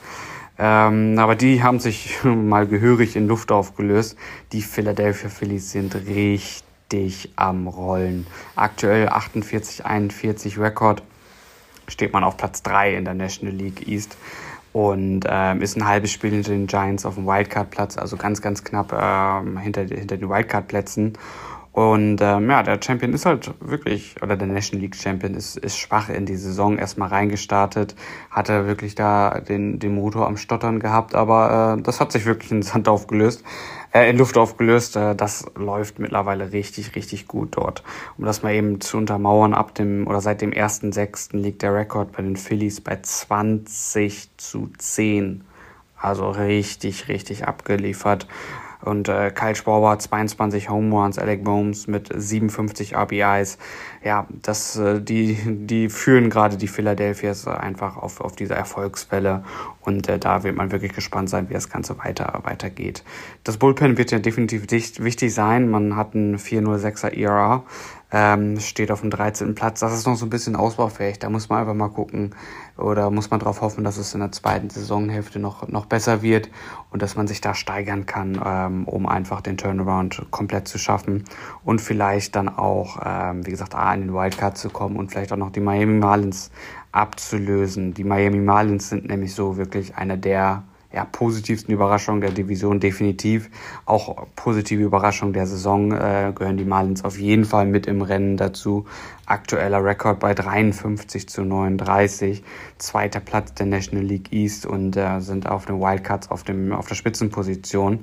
Ähm, aber die haben sich mal gehörig in Luft aufgelöst. Die Philadelphia Phillies sind richtig am Rollen. Aktuell 48-41 Rekord. Steht man auf Platz 3 in der National League East und ähm, ist ein halbes Spiel hinter den Giants auf dem Wildcard-Platz, also ganz, ganz knapp ähm, hinter, hinter den Wildcard-Plätzen. Und ähm, ja, der Champion ist halt wirklich, oder der National League Champion ist, ist schwach in die Saison erstmal reingestartet, hatte wirklich da den, den Motor am Stottern gehabt, aber äh, das hat sich wirklich in Sand aufgelöst, äh, in Luft aufgelöst. Äh, das läuft mittlerweile richtig, richtig gut dort. Um das mal eben zu untermauern, ab dem oder seit dem 1.6. liegt der Rekord bei den Phillies bei 20 zu 10. Also richtig, richtig abgeliefert. Und äh, Kyle Schwarber 22 Home Runs, Alec Bones mit 57 RBIs. Ja, das, äh, die, die führen gerade die Philadelphias einfach auf, auf diese Erfolgswelle. Und äh, da wird man wirklich gespannt sein, wie das Ganze weiter, weitergeht. Das Bullpen wird ja definitiv dicht, wichtig sein. Man hat einen 406er ERA ähm, steht auf dem 13. Platz. Das ist noch so ein bisschen ausbaufähig. Da muss man einfach mal gucken oder muss man darauf hoffen, dass es in der zweiten Saisonhälfte noch, noch besser wird und dass man sich da steigern kann, ähm, um einfach den Turnaround komplett zu schaffen und vielleicht dann auch, ähm, wie gesagt, A, in den Wildcard zu kommen und vielleicht auch noch die Miami Marlins abzulösen. Die Miami Marlins sind nämlich so wirklich einer der ja, positivsten Überraschungen der Division definitiv. Auch positive Überraschungen der Saison äh, gehören die Marlins auf jeden Fall mit im Rennen dazu. Aktueller Rekord bei 53 zu 39, zweiter Platz der National League East und äh, sind auf den Wildcards auf, dem, auf der Spitzenposition.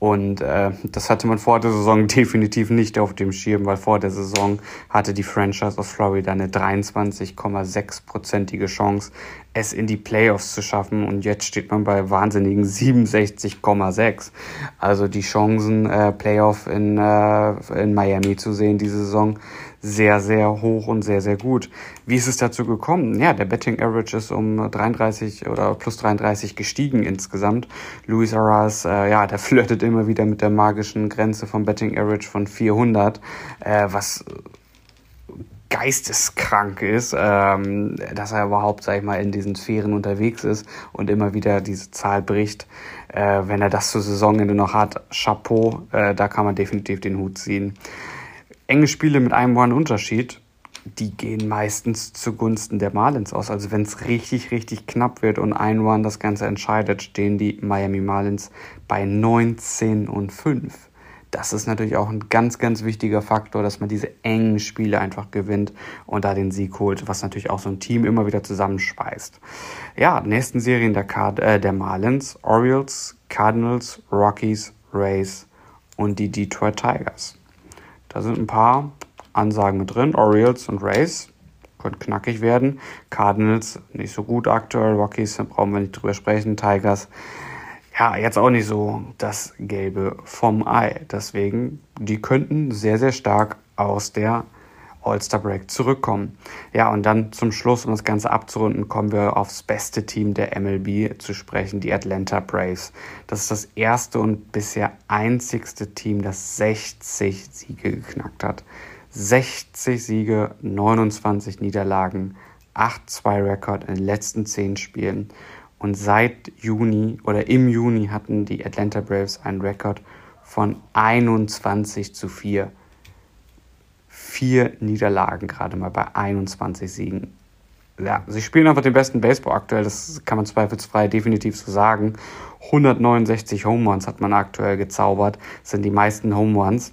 Und äh, das hatte man vor der Saison definitiv nicht auf dem Schirm, weil vor der Saison hatte die Franchise aus Florida eine 23,6-prozentige Chance, es in die Playoffs zu schaffen. Und jetzt steht man bei wahnsinnigen 67,6. Also die Chancen, äh, Playoff in, äh, in Miami zu sehen diese Saison, sehr, sehr hoch und sehr, sehr gut. Wie ist es dazu gekommen? Ja, der Betting Average ist um 33 oder plus 33 gestiegen insgesamt. Luis Arras, äh, ja, der flirtet immer wieder mit der magischen Grenze vom Betting Average von 400, äh, was geisteskrank ist, ähm, dass er überhaupt, sag ich mal, in diesen Sphären unterwegs ist und immer wieder diese Zahl bricht. Äh, wenn er das zur Saisonende noch hat, Chapeau, äh, da kann man definitiv den Hut ziehen enge Spiele mit einem One-Unterschied, die gehen meistens zugunsten der Marlins aus. Also wenn es richtig, richtig knapp wird und ein One das Ganze entscheidet, stehen die Miami Marlins bei 19 und 5. Das ist natürlich auch ein ganz, ganz wichtiger Faktor, dass man diese engen Spiele einfach gewinnt und da den Sieg holt, was natürlich auch so ein Team immer wieder zusammenspeist. Ja, nächsten Serien der, Card äh, der Marlins, Orioles, Cardinals, Rockies, Rays und die Detroit Tigers. Da sind ein paar Ansagen mit drin. Orioles und Rays könnte knackig werden. Cardinals nicht so gut aktuell, Rockies brauchen wir nicht drüber sprechen, Tigers ja, jetzt auch nicht so das Gelbe vom Ei. Deswegen, die könnten sehr, sehr stark aus der All-Star Break zurückkommen. Ja, und dann zum Schluss, um das Ganze abzurunden, kommen wir aufs beste Team der MLB zu sprechen, die Atlanta Braves. Das ist das erste und bisher einzigste Team, das 60 Siege geknackt hat. 60 Siege, 29 Niederlagen, 8-2-Rekord in den letzten 10 Spielen. Und seit Juni oder im Juni hatten die Atlanta Braves einen Rekord von 21 zu 4. Vier Niederlagen gerade mal bei 21 Siegen. Ja, sie spielen einfach den besten Baseball aktuell, das kann man zweifelsfrei definitiv so sagen. 169 Home Runs hat man aktuell gezaubert, das sind die meisten Home Runs.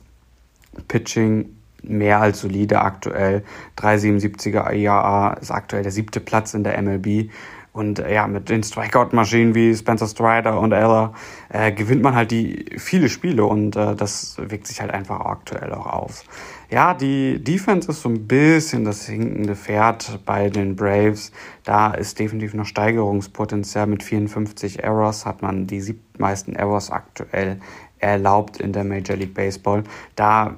Pitching mehr als solide aktuell. 3,77er IAA ist aktuell der siebte Platz in der MLB. Und äh, ja, mit den Strikeout-Maschinen wie Spencer Strider und Ella äh, gewinnt man halt die viele Spiele und äh, das wirkt sich halt einfach aktuell auch aus. Ja, die Defense ist so ein bisschen das hinkende Pferd bei den Braves. Da ist definitiv noch Steigerungspotenzial. Mit 54 Errors hat man die siebtmeisten Errors aktuell erlaubt in der Major League Baseball. Da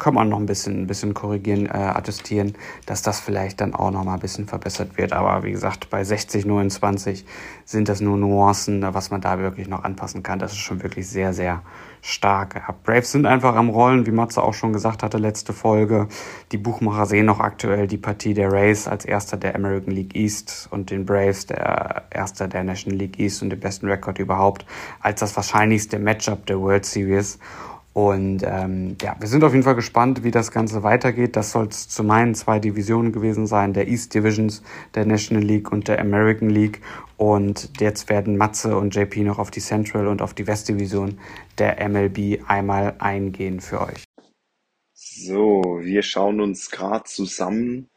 kann man noch ein bisschen, ein bisschen korrigieren, äh, attestieren, dass das vielleicht dann auch noch mal ein bisschen verbessert wird. Aber wie gesagt, bei 60, 29 sind das nur Nuancen, was man da wirklich noch anpassen kann. Das ist schon wirklich sehr, sehr stark. Ja, Braves sind einfach am Rollen, wie Matze auch schon gesagt hatte, letzte Folge. Die Buchmacher sehen noch aktuell die Partie der Rays als erster der American League East und den Braves der erster der National League East und den besten Rekord überhaupt als das wahrscheinlichste Matchup der World Series. Und ähm, ja, wir sind auf jeden Fall gespannt, wie das Ganze weitergeht. Das soll es zu meinen zwei Divisionen gewesen sein, der East Divisions, der National League und der American League. Und jetzt werden Matze und JP noch auf die Central und auf die West Division der MLB einmal eingehen für euch. So, wir schauen uns gerade zusammen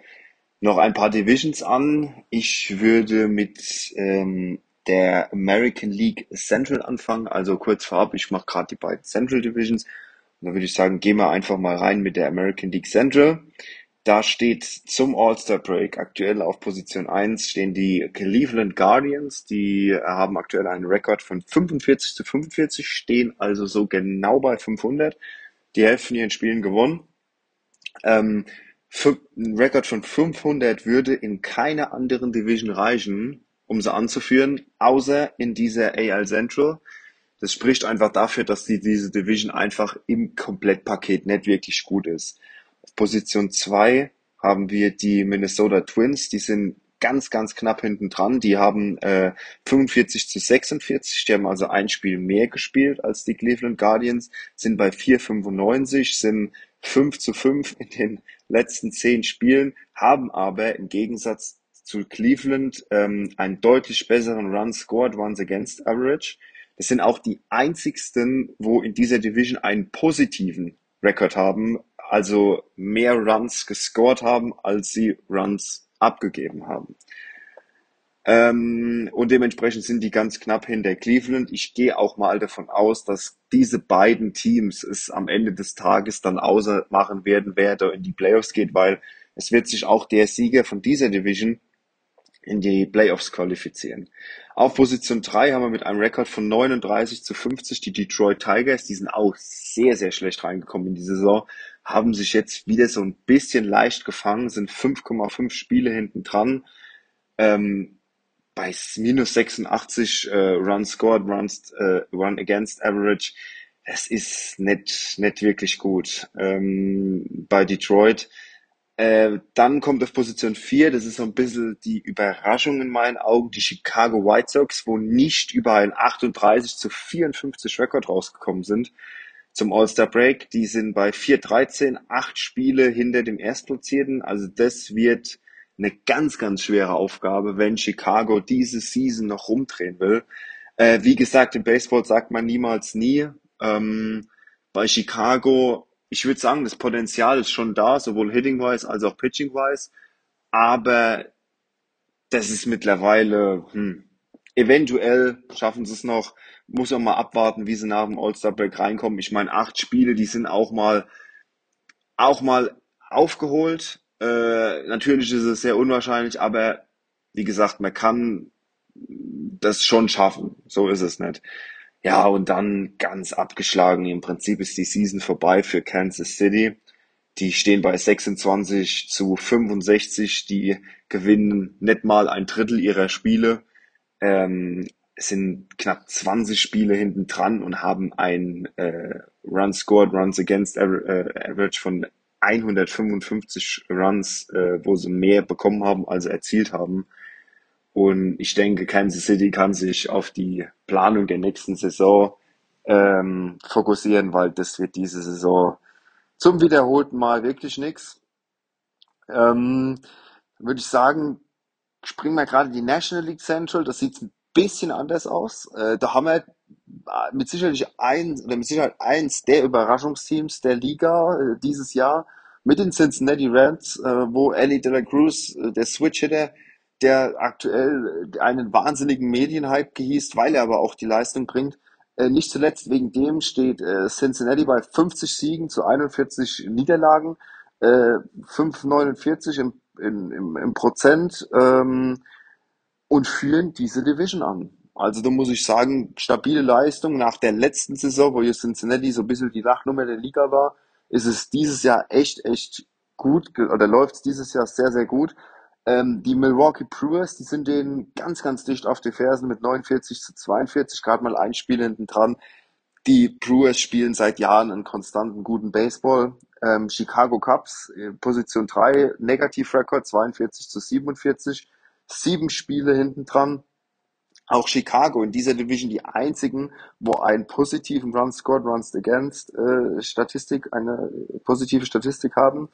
noch ein paar Divisions an. Ich würde mit ähm, der American League Central anfangen. Also kurz vorab, ich mache gerade die beiden Central Divisions. Und da würde ich sagen, gehen wir einfach mal rein mit der American League Central. Da steht zum All-Star Break aktuell auf Position 1 stehen die Cleveland Guardians. Die haben aktuell einen Rekord von 45 zu 45, stehen also so genau bei 500. Die Hälfte von ihren Spielen gewonnen. Ähm, ein Rekord von 500 würde in keiner anderen Division reichen um sie anzuführen, außer in dieser AL Central. Das spricht einfach dafür, dass die, diese Division einfach im Komplettpaket nicht wirklich gut ist. Auf Position 2 haben wir die Minnesota Twins, die sind ganz, ganz knapp hinten dran. Die haben äh, 45 zu 46, die haben also ein Spiel mehr gespielt als die Cleveland Guardians, sind bei 4,95, sind 5 zu 5 in den letzten 10 Spielen, haben aber im Gegensatz zu Cleveland ähm, einen deutlich besseren Run scored Runs against Average. Das sind auch die einzigsten, wo in dieser Division einen positiven Rekord haben, also mehr Runs gescored haben, als sie Runs abgegeben haben. Ähm, und dementsprechend sind die ganz knapp hinter Cleveland. Ich gehe auch mal davon aus, dass diese beiden Teams es am Ende des Tages dann außer machen werden, wer da in die Playoffs geht, weil es wird sich auch der Sieger von dieser Division in die Playoffs qualifizieren. Auf Position 3 haben wir mit einem Rekord von 39 zu 50 die Detroit Tigers. Die sind auch sehr, sehr schlecht reingekommen in die Saison, haben sich jetzt wieder so ein bisschen leicht gefangen, sind 5,5 Spiele hinten dran. Ähm, bei minus 86 äh, Run scored, runs, äh, Run against average. Das ist nicht, nicht wirklich gut. Ähm, bei Detroit äh, dann kommt auf Position 4, das ist so ein bisschen die Überraschung in meinen Augen, die Chicago White Sox, wo nicht über ein 38 zu 54 Rekord rausgekommen sind zum All-Star Break. Die sind bei 4-13, acht Spiele hinter dem Erstplatzierten. Also das wird eine ganz, ganz schwere Aufgabe, wenn Chicago diese Season noch rumdrehen will. Äh, wie gesagt, im Baseball sagt man niemals nie. Ähm, bei Chicago ich würde sagen, das Potenzial ist schon da, sowohl hitting-wise als auch pitching-wise. Aber das ist mittlerweile, hm, eventuell schaffen sie es noch. Muss auch mal abwarten, wie sie nach dem All-Star-Break reinkommen. Ich meine, acht Spiele, die sind auch mal, auch mal aufgeholt. Äh, natürlich ist es sehr unwahrscheinlich, aber wie gesagt, man kann das schon schaffen. So ist es nicht. Ja, und dann ganz abgeschlagen. Im Prinzip ist die Season vorbei für Kansas City. Die stehen bei 26 zu 65. Die gewinnen nicht mal ein Drittel ihrer Spiele. Ähm, sind knapp 20 Spiele hinten dran und haben ein äh, Run scored, Runs against äh, Average von 155 Runs, äh, wo sie mehr bekommen haben, als erzielt haben. Und ich denke, Kansas City kann sich auf die Planung der nächsten Saison ähm, fokussieren, weil das wird diese Saison zum wiederholten Mal wirklich nichts. Ähm, würde ich sagen, springen wir gerade die National League Central. Das sieht ein bisschen anders aus. Äh, da haben wir mit Sicherheit ein, oder mit Sicherheit eins der Überraschungsteams der Liga äh, dieses Jahr mit den Cincinnati Reds, äh, wo Ellie De La Cruz, äh, der Switch-Hitter, der aktuell einen wahnsinnigen Medienhype genießt, weil er aber auch die Leistung bringt. Äh, nicht zuletzt wegen dem steht äh, Cincinnati bei 50 Siegen zu 41 Niederlagen, äh, 5,49 im, im, im, im Prozent ähm, und führen diese Division an. Also da muss ich sagen, stabile Leistung nach der letzten Saison, wo hier Cincinnati so ein bisschen die Lachnummer der Liga war, ist es dieses Jahr echt, echt gut oder läuft es dieses Jahr sehr, sehr gut. Ähm, die Milwaukee Brewers, die sind denen ganz, ganz dicht auf die Fersen mit 49 zu 42, gerade mal ein Spiel hinten dran. Die Brewers spielen seit Jahren einen konstanten guten Baseball. Ähm, Chicago Cubs, äh, Position 3, Negativrekord 42 zu 47, sieben Spiele hinten dran. Auch Chicago in dieser Division die einzigen, wo einen positiven Run scored, Runs against äh, Statistik, eine positive Statistik haben.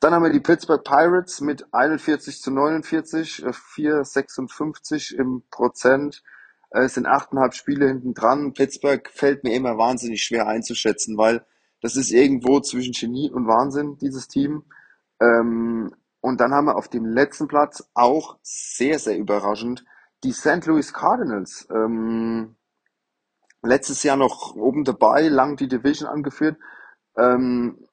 Dann haben wir die Pittsburgh Pirates mit 41 zu 49, 4,56 äh, im Prozent. Äh, es sind achteinhalb Spiele hinten dran. Pittsburgh fällt mir immer wahnsinnig schwer einzuschätzen, weil das ist irgendwo zwischen Genie und Wahnsinn, dieses Team. Ähm, und dann haben wir auf dem letzten Platz auch sehr, sehr überraschend die St. Louis Cardinals. Ähm, letztes Jahr noch oben dabei, lang die Division angeführt. Ähm,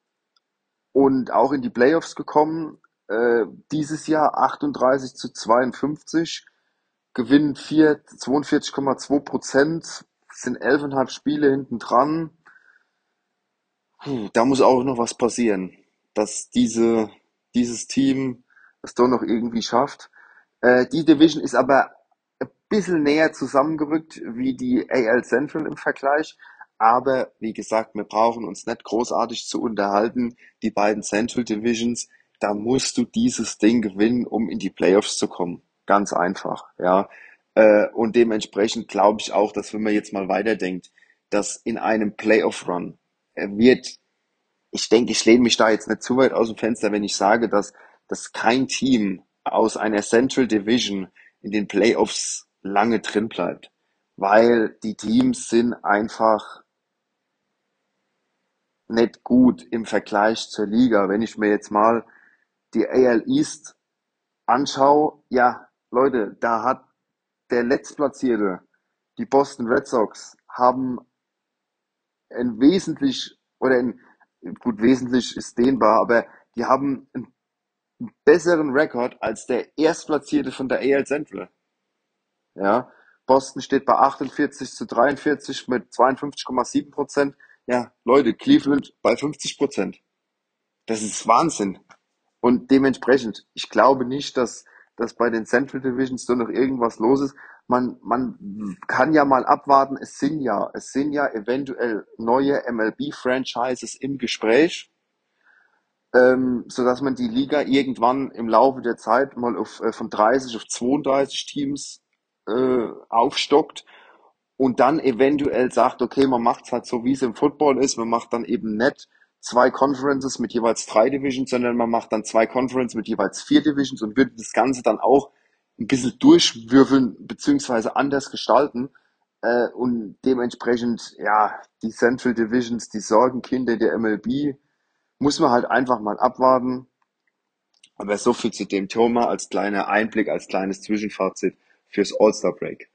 und auch in die Playoffs gekommen. Äh, dieses Jahr 38 zu 52, gewinnen 42,2 Prozent, sind 11,5 Spiele hinten dran. Da muss auch noch was passieren, dass diese, dieses Team es doch noch irgendwie schafft. Äh, die Division ist aber ein bisschen näher zusammengerückt wie die AL Central im Vergleich. Aber wie gesagt, wir brauchen uns nicht großartig zu unterhalten. Die beiden Central Divisions, da musst du dieses Ding gewinnen, um in die Playoffs zu kommen. Ganz einfach, ja. Äh, und dementsprechend glaube ich auch, dass wenn man jetzt mal weiterdenkt, dass in einem Playoff-Run wird, ich denke, ich lehne mich da jetzt nicht zu weit aus dem Fenster, wenn ich sage, dass, dass kein Team aus einer Central Division in den Playoffs lange drin bleibt. Weil die Teams sind einfach nicht gut im Vergleich zur Liga. Wenn ich mir jetzt mal die AL East anschaue, ja, Leute, da hat der Letztplatzierte, die Boston Red Sox, haben ein wesentlich, oder ein, gut, wesentlich ist dehnbar, aber die haben einen besseren Rekord als der Erstplatzierte von der AL Central. Ja, Boston steht bei 48 zu 43 mit 52,7 Prozent. Ja, Leute, Cleveland bei 50 Prozent. Das ist Wahnsinn. Und dementsprechend, ich glaube nicht, dass, dass bei den Central Divisions so noch irgendwas los ist. Man, man kann ja mal abwarten. Es sind ja, es sind ja eventuell neue MLB-Franchises im Gespräch, ähm, so dass man die Liga irgendwann im Laufe der Zeit mal auf, äh, von 30 auf 32 Teams äh, aufstockt und dann eventuell sagt, okay, man macht es halt so, wie es im Football ist, man macht dann eben nicht zwei Conferences mit jeweils drei Divisions, sondern man macht dann zwei Conferences mit jeweils vier Divisions und würde das Ganze dann auch ein bisschen durchwürfeln beziehungsweise anders gestalten. Äh, und dementsprechend, ja, die Central Divisions, die Sorgenkinder der MLB, muss man halt einfach mal abwarten. Aber so viel zu dem Thema als kleiner Einblick, als kleines Zwischenfazit fürs All-Star Break.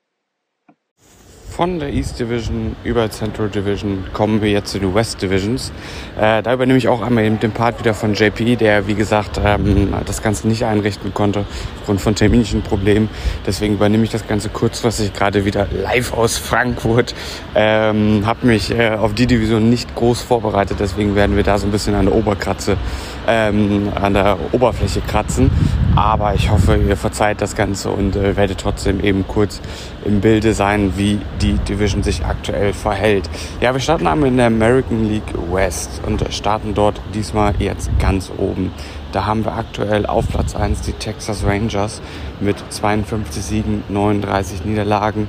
Von der East Division über Central Division kommen wir jetzt zu den West Divisions. Äh, da übernehme ich auch einmal den Part wieder von JP, der wie gesagt ähm, das Ganze nicht einrichten konnte aufgrund von terminischen Problemen. Deswegen übernehme ich das Ganze kurzfristig gerade wieder live aus Frankfurt. Ähm, habe mich äh, auf die Division nicht groß vorbereitet, deswegen werden wir da so ein bisschen an der Oberkratze, ähm, an der Oberfläche kratzen. Aber ich hoffe, ihr verzeiht das Ganze und äh, werdet trotzdem eben kurz im Bilde sein, wie die Division sich aktuell verhält. Ja, wir starten einmal in der American League West und starten dort diesmal jetzt ganz oben. Da haben wir aktuell auf Platz 1 die Texas Rangers mit 52 Siegen, 39 Niederlagen.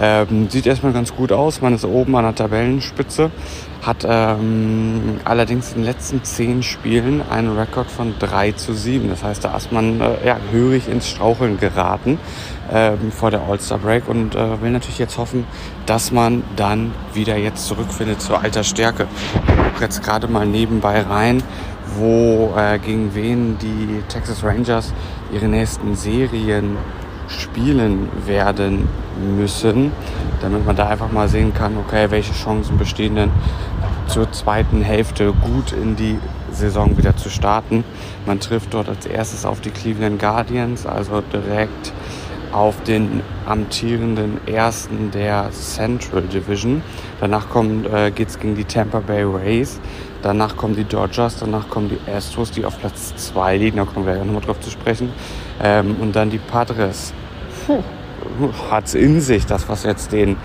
Ähm, sieht erstmal ganz gut aus. Man ist oben an der Tabellenspitze. Hat ähm, allerdings in den letzten zehn Spielen einen Rekord von 3 zu 7. Das heißt, da ist man äh, ja, hörig ins Straucheln geraten ähm, vor der All-Star Break und äh, will natürlich jetzt hoffen, dass man dann wieder jetzt zurückfindet zur alter Stärke. Jetzt gerade mal nebenbei rein, wo äh, gegen wen die Texas Rangers ihre nächsten Serien spielen werden müssen, damit man da einfach mal sehen kann, okay, welche Chancen bestehen denn zur zweiten Hälfte gut in die Saison wieder zu starten. Man trifft dort als erstes auf die Cleveland Guardians, also direkt auf den amtierenden ersten der Central Division. Danach äh, geht es gegen die Tampa Bay Rays. Danach kommen die Dodgers, danach kommen die Astros, die auf Platz 2 liegen, da kommen wir gleich nochmal drauf zu sprechen. Ähm, und dann die Padres. Hat es in sich, das was jetzt den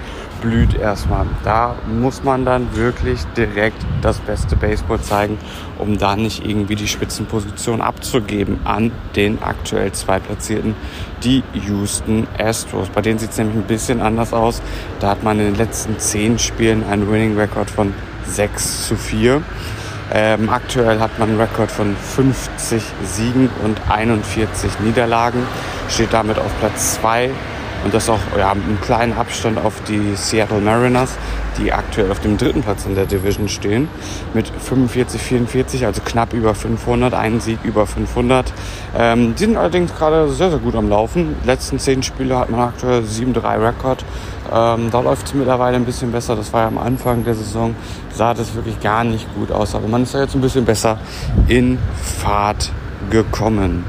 blüht erstmal. Da muss man dann wirklich direkt das beste Baseball zeigen, um da nicht irgendwie die Spitzenposition abzugeben an den aktuell zwei Platzierten, die Houston Astros. Bei denen sieht es nämlich ein bisschen anders aus. Da hat man in den letzten zehn Spielen einen Winning Record von 6 zu 4. Ähm, aktuell hat man einen Rekord von 50 Siegen und 41 Niederlagen, steht damit auf Platz 2 und das auch ja, einen kleinen Abstand auf die Seattle Mariners, die aktuell auf dem dritten Platz in der Division stehen, mit 45, 44, also knapp über 500, einen Sieg über 500. Ähm, die sind allerdings gerade sehr, sehr gut am Laufen. Die letzten zehn Spiele hat man aktuell 7-3 Rekord. Ähm, da läuft es mittlerweile ein bisschen besser. Das war ja am Anfang der Saison, sah das wirklich gar nicht gut aus. Aber man ist ja jetzt ein bisschen besser in Fahrt gekommen.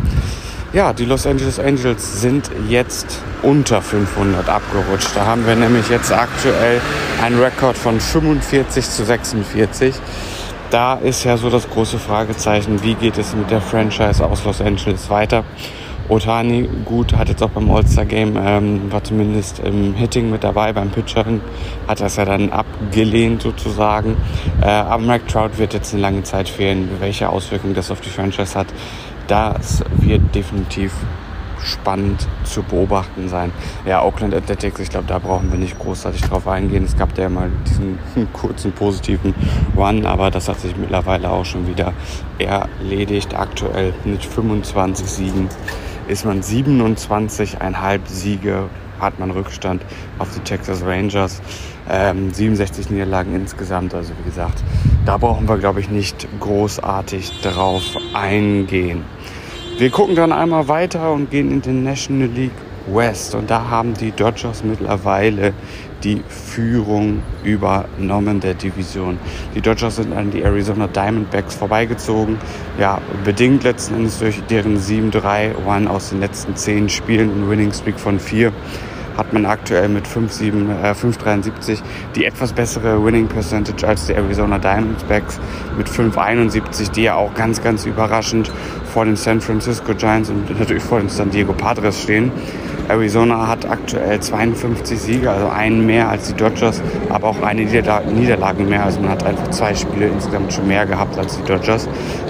Ja, die Los Angeles Angels sind jetzt unter 500 abgerutscht. Da haben wir nämlich jetzt aktuell einen Rekord von 45 zu 46. Da ist ja so das große Fragezeichen, wie geht es mit der Franchise aus Los Angeles weiter? Otani, gut, hat jetzt auch beim All-Star-Game, ähm, war zumindest im Hitting mit dabei, beim Pitchering, hat das ja dann abgelehnt sozusagen. Äh, aber Mike Trout wird jetzt eine lange Zeit fehlen. Welche Auswirkungen das auf die Franchise hat, das wird definitiv spannend zu beobachten sein. Ja, Oakland Athletics, ich glaube, da brauchen wir nicht großartig drauf eingehen. Es gab ja mal diesen kurzen positiven Run, aber das hat sich mittlerweile auch schon wieder erledigt. Aktuell mit 25 Siegen ist man 27,5 Siege hat man Rückstand auf die Texas Rangers. Ähm, 67 Niederlagen insgesamt. Also wie gesagt, da brauchen wir, glaube ich, nicht großartig drauf eingehen. Wir gucken dann einmal weiter und gehen in den National League West. Und da haben die Dodgers mittlerweile die Führung übernommen der Division. Die Dodgers sind an die Arizona Diamondbacks vorbeigezogen. Ja, bedingt letzten Endes durch deren 7-3-One aus den letzten 10 Spielen und Winning Streak von 4 hat man aktuell mit 5,73 äh, die etwas bessere Winning Percentage als die Arizona Diamondbacks mit 5,71, die ja auch ganz, ganz überraschend vor den San Francisco Giants und natürlich vor den San Diego Padres stehen. Arizona hat aktuell 52 Siege, also einen mehr als die Dodgers, aber auch eine Niederlage mehr. Also man hat einfach zwei Spiele insgesamt schon mehr gehabt als die Dodgers.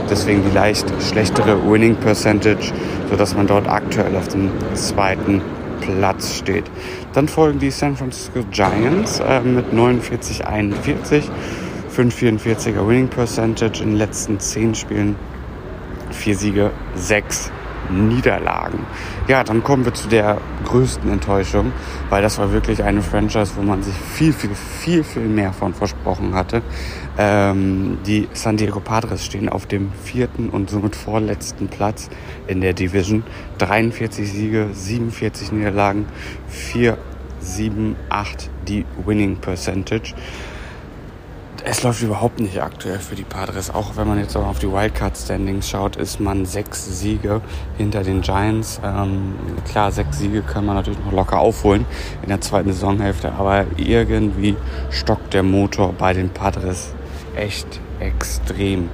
Deswegen die leicht schlechtere Winning Percentage, sodass man dort aktuell auf dem zweiten Platz steht. Dann folgen die San Francisco Giants äh, mit 49-41, 5,44er Winning Percentage in den letzten 10 Spielen, 4 Siege, 6 Niederlagen. Ja, dann kommen wir zu der größten Enttäuschung, weil das war wirklich eine Franchise, wo man sich viel, viel, viel, viel mehr von versprochen hatte. Ähm, die San Diego Padres stehen auf dem vierten und somit vorletzten Platz in der Division. 43 Siege, 47 Niederlagen, 4 6,78 die Winning Percentage es läuft überhaupt nicht aktuell für die Padres. Auch wenn man jetzt auf die Wildcard-Standings schaut, ist man sechs Siege hinter den Giants. Ähm, klar, sechs Siege kann man natürlich noch locker aufholen in der zweiten Saisonhälfte, aber irgendwie stockt der Motor bei den Padres echt extrem.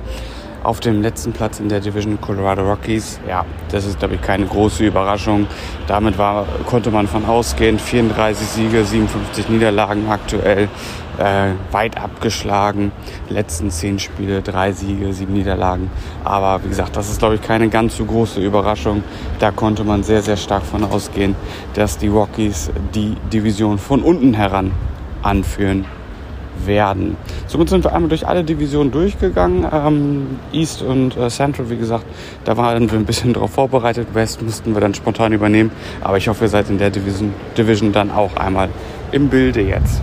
Auf dem letzten Platz in der Division Colorado Rockies, ja, das ist, glaube ich, keine große Überraschung. Damit war, konnte man von ausgehen. 34 Siege, 57 Niederlagen aktuell äh, weit abgeschlagen. Letzten zehn Spiele, drei Siege, sieben Niederlagen. Aber wie gesagt, das ist, glaube ich, keine ganz so große Überraschung. Da konnte man sehr, sehr stark von ausgehen, dass die Rockies die Division von unten heran anführen werden. Somit sind wir einmal durch alle Divisionen durchgegangen. Ähm, East und äh, Central, wie gesagt, da waren wir ein bisschen darauf vorbereitet. West mussten wir dann spontan übernehmen. Aber ich hoffe, ihr seid in der Division, Division dann auch einmal im Bilde jetzt.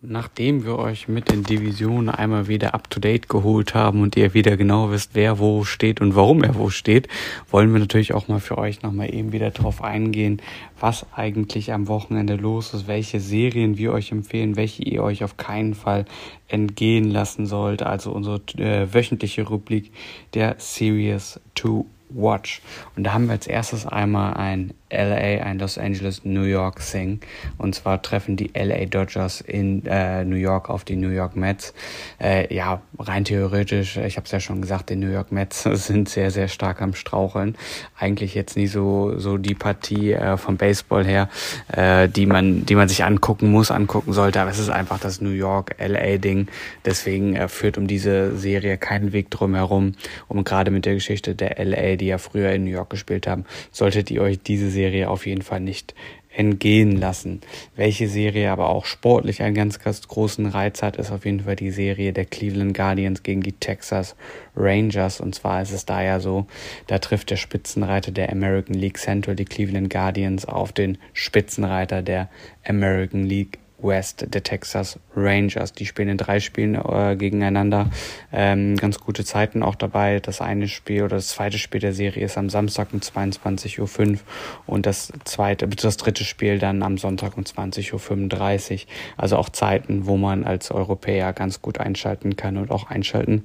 Nachdem wir euch mit den Divisionen einmal wieder up-to-date geholt haben und ihr wieder genau wisst, wer wo steht und warum er wo steht, wollen wir natürlich auch mal für euch nochmal eben wieder drauf eingehen, was eigentlich am Wochenende los ist, welche Serien wir euch empfehlen, welche ihr euch auf keinen Fall entgehen lassen sollt. Also unsere äh, wöchentliche Rubrik der Series 2 Watch. Und da haben wir als erstes einmal ein LA, ein Los Angeles, New York Thing. Und zwar treffen die LA Dodgers in äh, New York auf die New York Mets. Äh, ja, rein theoretisch, ich habe es ja schon gesagt, die New York Mets sind sehr, sehr stark am Straucheln. Eigentlich jetzt nie so, so die Partie äh, vom Baseball her, äh, die, man, die man sich angucken muss, angucken sollte. Aber es ist einfach das New York-LA-Ding. Deswegen äh, führt um diese Serie keinen Weg drum herum. Und gerade mit der Geschichte der LA die ja früher in New York gespielt haben, solltet ihr euch diese Serie auf jeden Fall nicht entgehen lassen. Welche Serie aber auch sportlich einen ganz, ganz großen Reiz hat, ist auf jeden Fall die Serie der Cleveland Guardians gegen die Texas Rangers. Und zwar ist es da ja so, da trifft der Spitzenreiter der American League Central, die Cleveland Guardians, auf den Spitzenreiter der American League West der Texas Rangers. Die spielen in drei Spielen äh, gegeneinander. Ähm, ganz gute Zeiten auch dabei. Das eine Spiel oder das zweite Spiel der Serie ist am Samstag um 22.05 Uhr und das zweite, das dritte Spiel dann am Sonntag um 20.35 Uhr. Also auch Zeiten, wo man als Europäer ganz gut einschalten kann und auch einschalten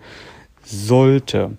sollte.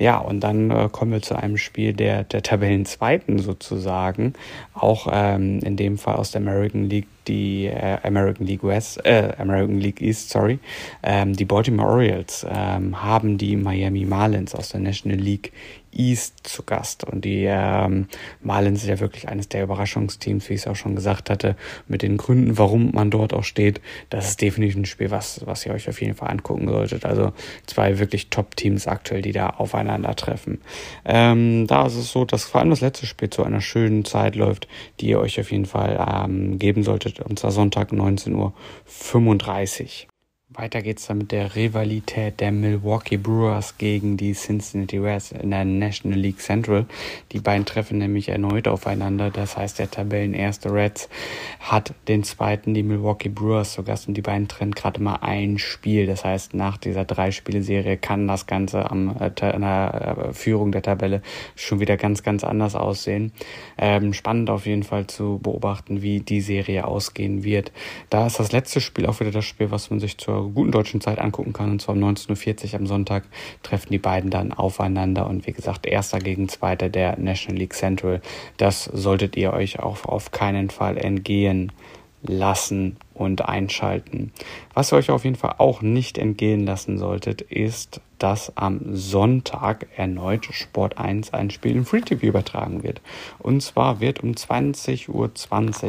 Ja, und dann äh, kommen wir zu einem Spiel der, der Tabellenzweiten sozusagen, auch ähm, in dem Fall aus der American League, die äh, American League West, äh, American League East, sorry, ähm, die Baltimore Orioles ähm, haben die Miami Marlins aus der National League East zu Gast. Und die ähm, Marlins ist ja wirklich eines der Überraschungsteams, wie ich es auch schon gesagt hatte, mit den Gründen, warum man dort auch steht. Das ist definitiv ein Spiel, was, was ihr euch auf jeden Fall angucken solltet. Also zwei wirklich Top-Teams aktuell, die da aufeinandertreffen. Ähm, da ist es so, dass vor allem das letzte Spiel zu einer schönen Zeit läuft, die ihr euch auf jeden Fall ähm, geben solltet, und zwar Sonntag 19.35 Uhr. Weiter geht's dann mit der Rivalität der Milwaukee Brewers gegen die Cincinnati Reds in der National League Central. Die beiden treffen nämlich erneut aufeinander. Das heißt, der Tabellenerste Reds hat den zweiten, die Milwaukee Brewers zu Gast und die beiden trennen gerade mal ein Spiel. Das heißt, nach dieser Drei-Spiele-Serie kann das Ganze am äh, der, äh, Führung der Tabelle schon wieder ganz, ganz anders aussehen. Ähm, spannend auf jeden Fall zu beobachten, wie die Serie ausgehen wird. Da ist das letzte Spiel auch wieder das Spiel, was man sich zur guten deutschen Zeit angucken kann. Und zwar um 19.40 Uhr am Sonntag treffen die beiden dann aufeinander. Und wie gesagt, erster gegen zweiter der National League Central. Das solltet ihr euch auch auf keinen Fall entgehen lassen und einschalten. Was ihr euch auf jeden Fall auch nicht entgehen lassen solltet, ist, dass am Sonntag erneut Sport 1 ein Spiel im Free TV übertragen wird. Und zwar wird um 20.20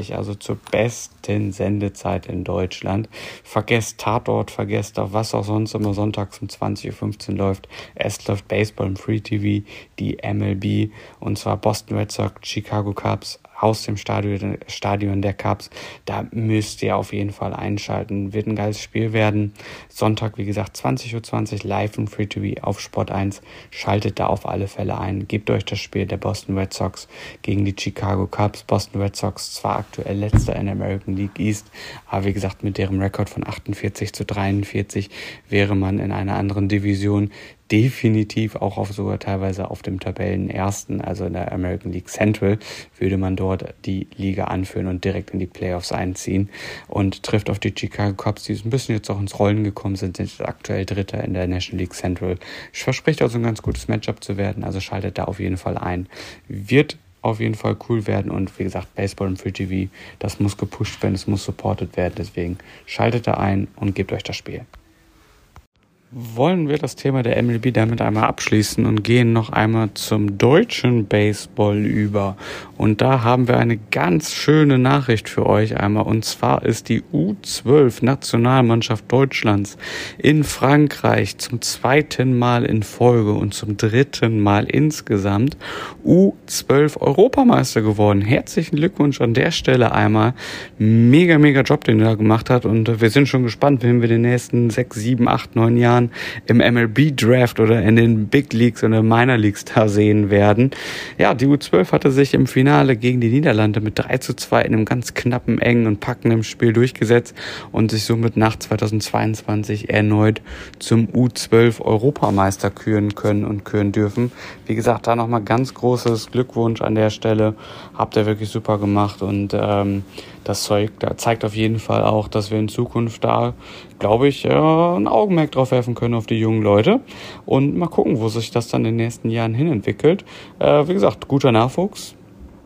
Uhr, also zur besten Sendezeit in Deutschland, vergesst Tatort, vergesst auf was auch sonst immer sonntags um 20.15 Uhr läuft. Es läuft Baseball im Free TV, die MLB, und zwar Boston Red Sox, Chicago Cubs, aus dem Stadion, Stadion der Cubs. Da müsst ihr auf jeden Fall einschalten. Wird ein geiles Spiel werden. Sonntag, wie gesagt, 20.20 Uhr live und Free TV auf Sport 1. Schaltet da auf alle Fälle ein. Gebt euch das Spiel der Boston Red Sox gegen die Chicago Cubs. Boston Red Sox zwar aktuell letzter in der American League East, aber wie gesagt, mit deren Rekord von 48 zu 43 wäre man in einer anderen Division definitiv auch auf sogar teilweise auf dem Tabellenersten, also in der American League Central, würde man dort die Liga anführen und direkt in die Playoffs einziehen und trifft auf die Chicago Cubs, die ein bisschen jetzt auch ins Rollen gekommen sind, sind aktuell Dritter in der National League Central. Verspricht also ein ganz gutes Matchup zu werden, also schaltet da auf jeden Fall ein. Wird auf jeden Fall cool werden und wie gesagt, Baseball im Free TV, das muss gepusht werden, es muss supported werden, deswegen schaltet da ein und gebt euch das Spiel wollen wir das Thema der MLB damit einmal abschließen und gehen noch einmal zum deutschen Baseball über. Und da haben wir eine ganz schöne Nachricht für euch einmal. Und zwar ist die U12 Nationalmannschaft Deutschlands in Frankreich zum zweiten Mal in Folge und zum dritten Mal insgesamt U12 Europameister geworden. Herzlichen Glückwunsch an der Stelle einmal. Mega, mega Job, den er da gemacht hat. Und wir sind schon gespannt, wenn wir den nächsten sechs, sieben, acht, neun Jahren Jahren im MLB Draft oder in den Big Leagues oder Minor Leagues da sehen werden. Ja, die U12 hatte sich im Finale gegen die Niederlande mit 3 zu 2 in einem ganz knappen, engen und packenden Spiel durchgesetzt und sich somit nach 2022 erneut zum U12 Europameister küren können und küren dürfen. Wie gesagt, da nochmal ganz großes Glückwunsch an der Stelle. Habt ihr wirklich super gemacht und ähm, das Zeug da zeigt auf jeden Fall auch, dass wir in Zukunft da, glaube ich, äh, ein Augenmerk drauf werfen können auf die jungen Leute und mal gucken, wo sich das dann in den nächsten Jahren hin entwickelt. Äh, wie gesagt, guter Nachwuchs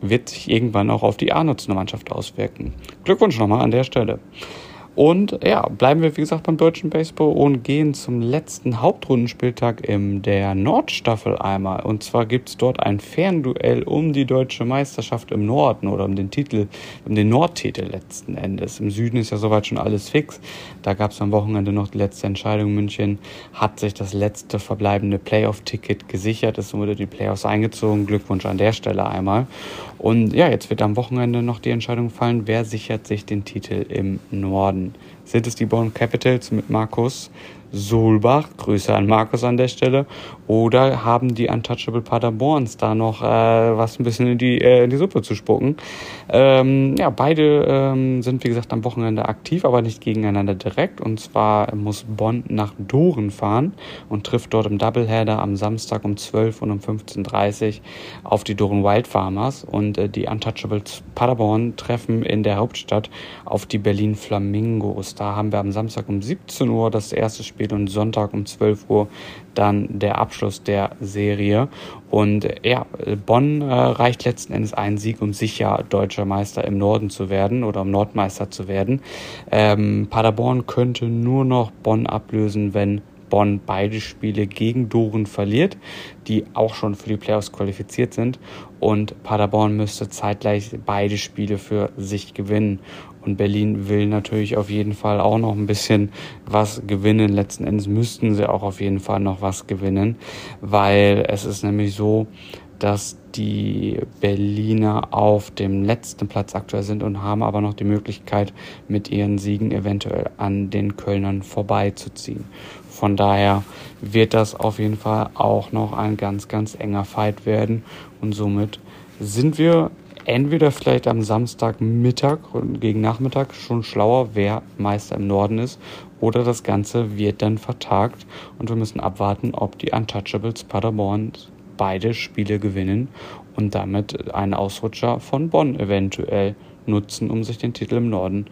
wird sich irgendwann auch auf die A-Nutzende-Mannschaft auswirken. Glückwunsch nochmal an der Stelle. Und ja, bleiben wir wie gesagt beim deutschen Baseball und gehen zum letzten Hauptrundenspieltag in der Nordstaffel einmal. Und zwar gibt es dort ein Fernduell um die deutsche Meisterschaft im Norden oder um den Titel, um den Nordtitel letzten Endes. Im Süden ist ja soweit schon alles fix. Da gab es am Wochenende noch die letzte Entscheidung. München hat sich das letzte verbleibende Playoff-Ticket gesichert, ist somit in die Playoffs eingezogen. Glückwunsch an der Stelle einmal. Und ja, jetzt wird am Wochenende noch die Entscheidung fallen, wer sichert sich den Titel im Norden. Sind es die Bonn Capitals mit Markus Solbach, Grüße an Markus an der Stelle, oder haben die Untouchable Paderborns da noch äh, was ein bisschen in die, äh, in die Suppe zu spucken? Ähm, ja, beide ähm, sind wie gesagt am Wochenende aktiv, aber nicht gegeneinander direkt. Und zwar muss Bonn nach Doren fahren und trifft dort im Doubleheader am Samstag um 12 und um 15.30 Uhr auf die Doren Wild Farmers. Und äh, die Untouchables Paderborn treffen in der Hauptstadt auf die Berlin Flamingos. Da haben wir am Samstag um 17 Uhr das erste Spiel und Sonntag um 12 Uhr dann der Abschluss der Serie. Und ja, Bonn äh, reicht letzten Endes einen Sieg, um sicher deutscher Meister im Norden zu werden oder um Nordmeister zu werden. Ähm, Paderborn könnte nur noch Bonn ablösen, wenn Bonn beide Spiele gegen Doren verliert, die auch schon für die Playoffs qualifiziert sind. Und Paderborn müsste zeitgleich beide Spiele für sich gewinnen. Und Berlin will natürlich auf jeden Fall auch noch ein bisschen was gewinnen. Letzten Endes müssten sie auch auf jeden Fall noch was gewinnen, weil es ist nämlich so, dass die Berliner auf dem letzten Platz aktuell sind und haben aber noch die Möglichkeit, mit ihren Siegen eventuell an den Kölnern vorbeizuziehen. Von daher wird das auf jeden Fall auch noch ein ganz, ganz enger Fight werden und somit sind wir entweder vielleicht am Samstagmittag und gegen Nachmittag schon schlauer, wer Meister im Norden ist, oder das Ganze wird dann vertagt und wir müssen abwarten, ob die Untouchables Paderborn beide Spiele gewinnen und damit einen Ausrutscher von Bonn eventuell nutzen, um sich den Titel im Norden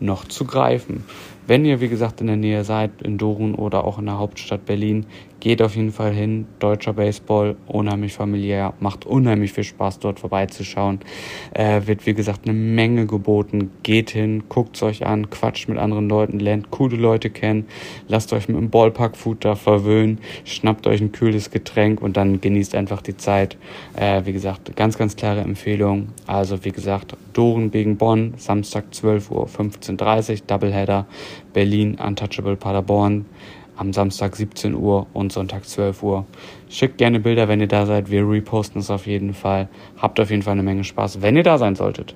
noch zu greifen. Wenn ihr, wie gesagt, in der Nähe seid, in Dorun oder auch in der Hauptstadt Berlin, geht auf jeden Fall hin. Deutscher Baseball, unheimlich familiär, macht unheimlich viel Spaß, dort vorbeizuschauen. Äh, wird, wie gesagt, eine Menge geboten. Geht hin, guckt es euch an, quatscht mit anderen Leuten, lernt coole Leute kennen, lasst euch mit dem Ballpark-Food da verwöhnen, schnappt euch ein kühles Getränk und dann genießt einfach die Zeit. Äh, wie gesagt, ganz, ganz klare Empfehlung. Also, wie gesagt, Doren gegen Bonn, Samstag 12 Uhr, 15.30 Uhr, Doubleheader. Berlin Untouchable Paderborn am Samstag 17 Uhr und Sonntag 12 Uhr. Schickt gerne Bilder, wenn ihr da seid. Wir reposten es auf jeden Fall. Habt auf jeden Fall eine Menge Spaß, wenn ihr da sein solltet.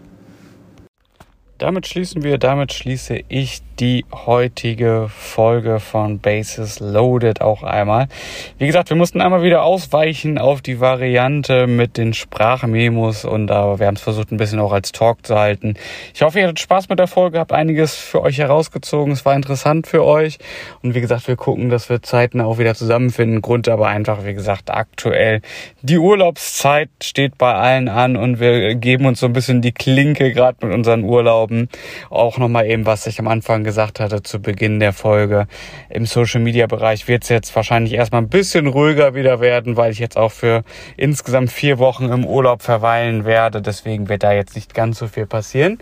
Damit schließen wir, damit schließe ich die heutige Folge von Bases Loaded auch einmal. Wie gesagt, wir mussten einmal wieder ausweichen auf die Variante mit den Sprachmemos und aber wir haben es versucht ein bisschen auch als Talk zu halten. Ich hoffe, ihr hattet Spaß mit der Folge, habt einiges für euch herausgezogen. Es war interessant für euch und wie gesagt, wir gucken, dass wir Zeiten auch wieder zusammenfinden. Grund aber einfach, wie gesagt, aktuell die Urlaubszeit steht bei allen an und wir geben uns so ein bisschen die Klinke gerade mit unseren Urlauben. Auch nochmal eben, was ich am Anfang gesagt hatte zu Beginn der Folge. Im Social Media Bereich wird es jetzt wahrscheinlich erstmal ein bisschen ruhiger wieder werden, weil ich jetzt auch für insgesamt vier Wochen im Urlaub verweilen werde. Deswegen wird da jetzt nicht ganz so viel passieren.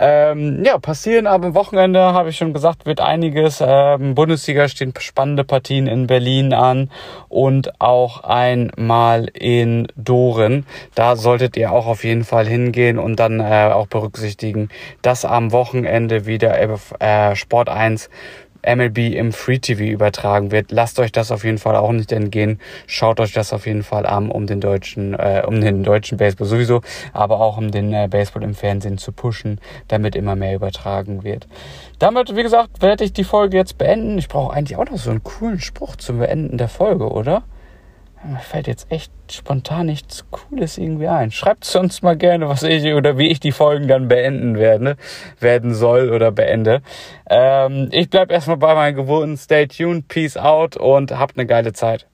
Ähm, ja, passieren aber am Wochenende, habe ich schon gesagt, wird einiges. Ähm, Bundesliga stehen spannende Partien in Berlin an und auch einmal in Doren. Da solltet ihr auch auf jeden Fall hingehen und dann äh, auch berücksichtigen, dass am Wochenende wieder äh, Sport 1 MLB im Free TV übertragen wird. Lasst euch das auf jeden Fall auch nicht entgehen. Schaut euch das auf jeden Fall an, um den deutschen, äh, um den deutschen Baseball sowieso, aber auch um den äh, Baseball im Fernsehen zu pushen, damit immer mehr übertragen wird. Damit, wie gesagt, werde ich die Folge jetzt beenden. Ich brauche eigentlich auch noch so einen coolen Spruch zum Beenden der Folge, oder? Mir fällt jetzt echt spontan nichts Cooles irgendwie ein. Schreibt uns mal gerne, was ich oder wie ich die Folgen dann beenden werde, werden soll oder beende. Ähm, ich bleib erstmal bei meinen Gewohnten. Stay tuned, peace out und habt eine geile Zeit.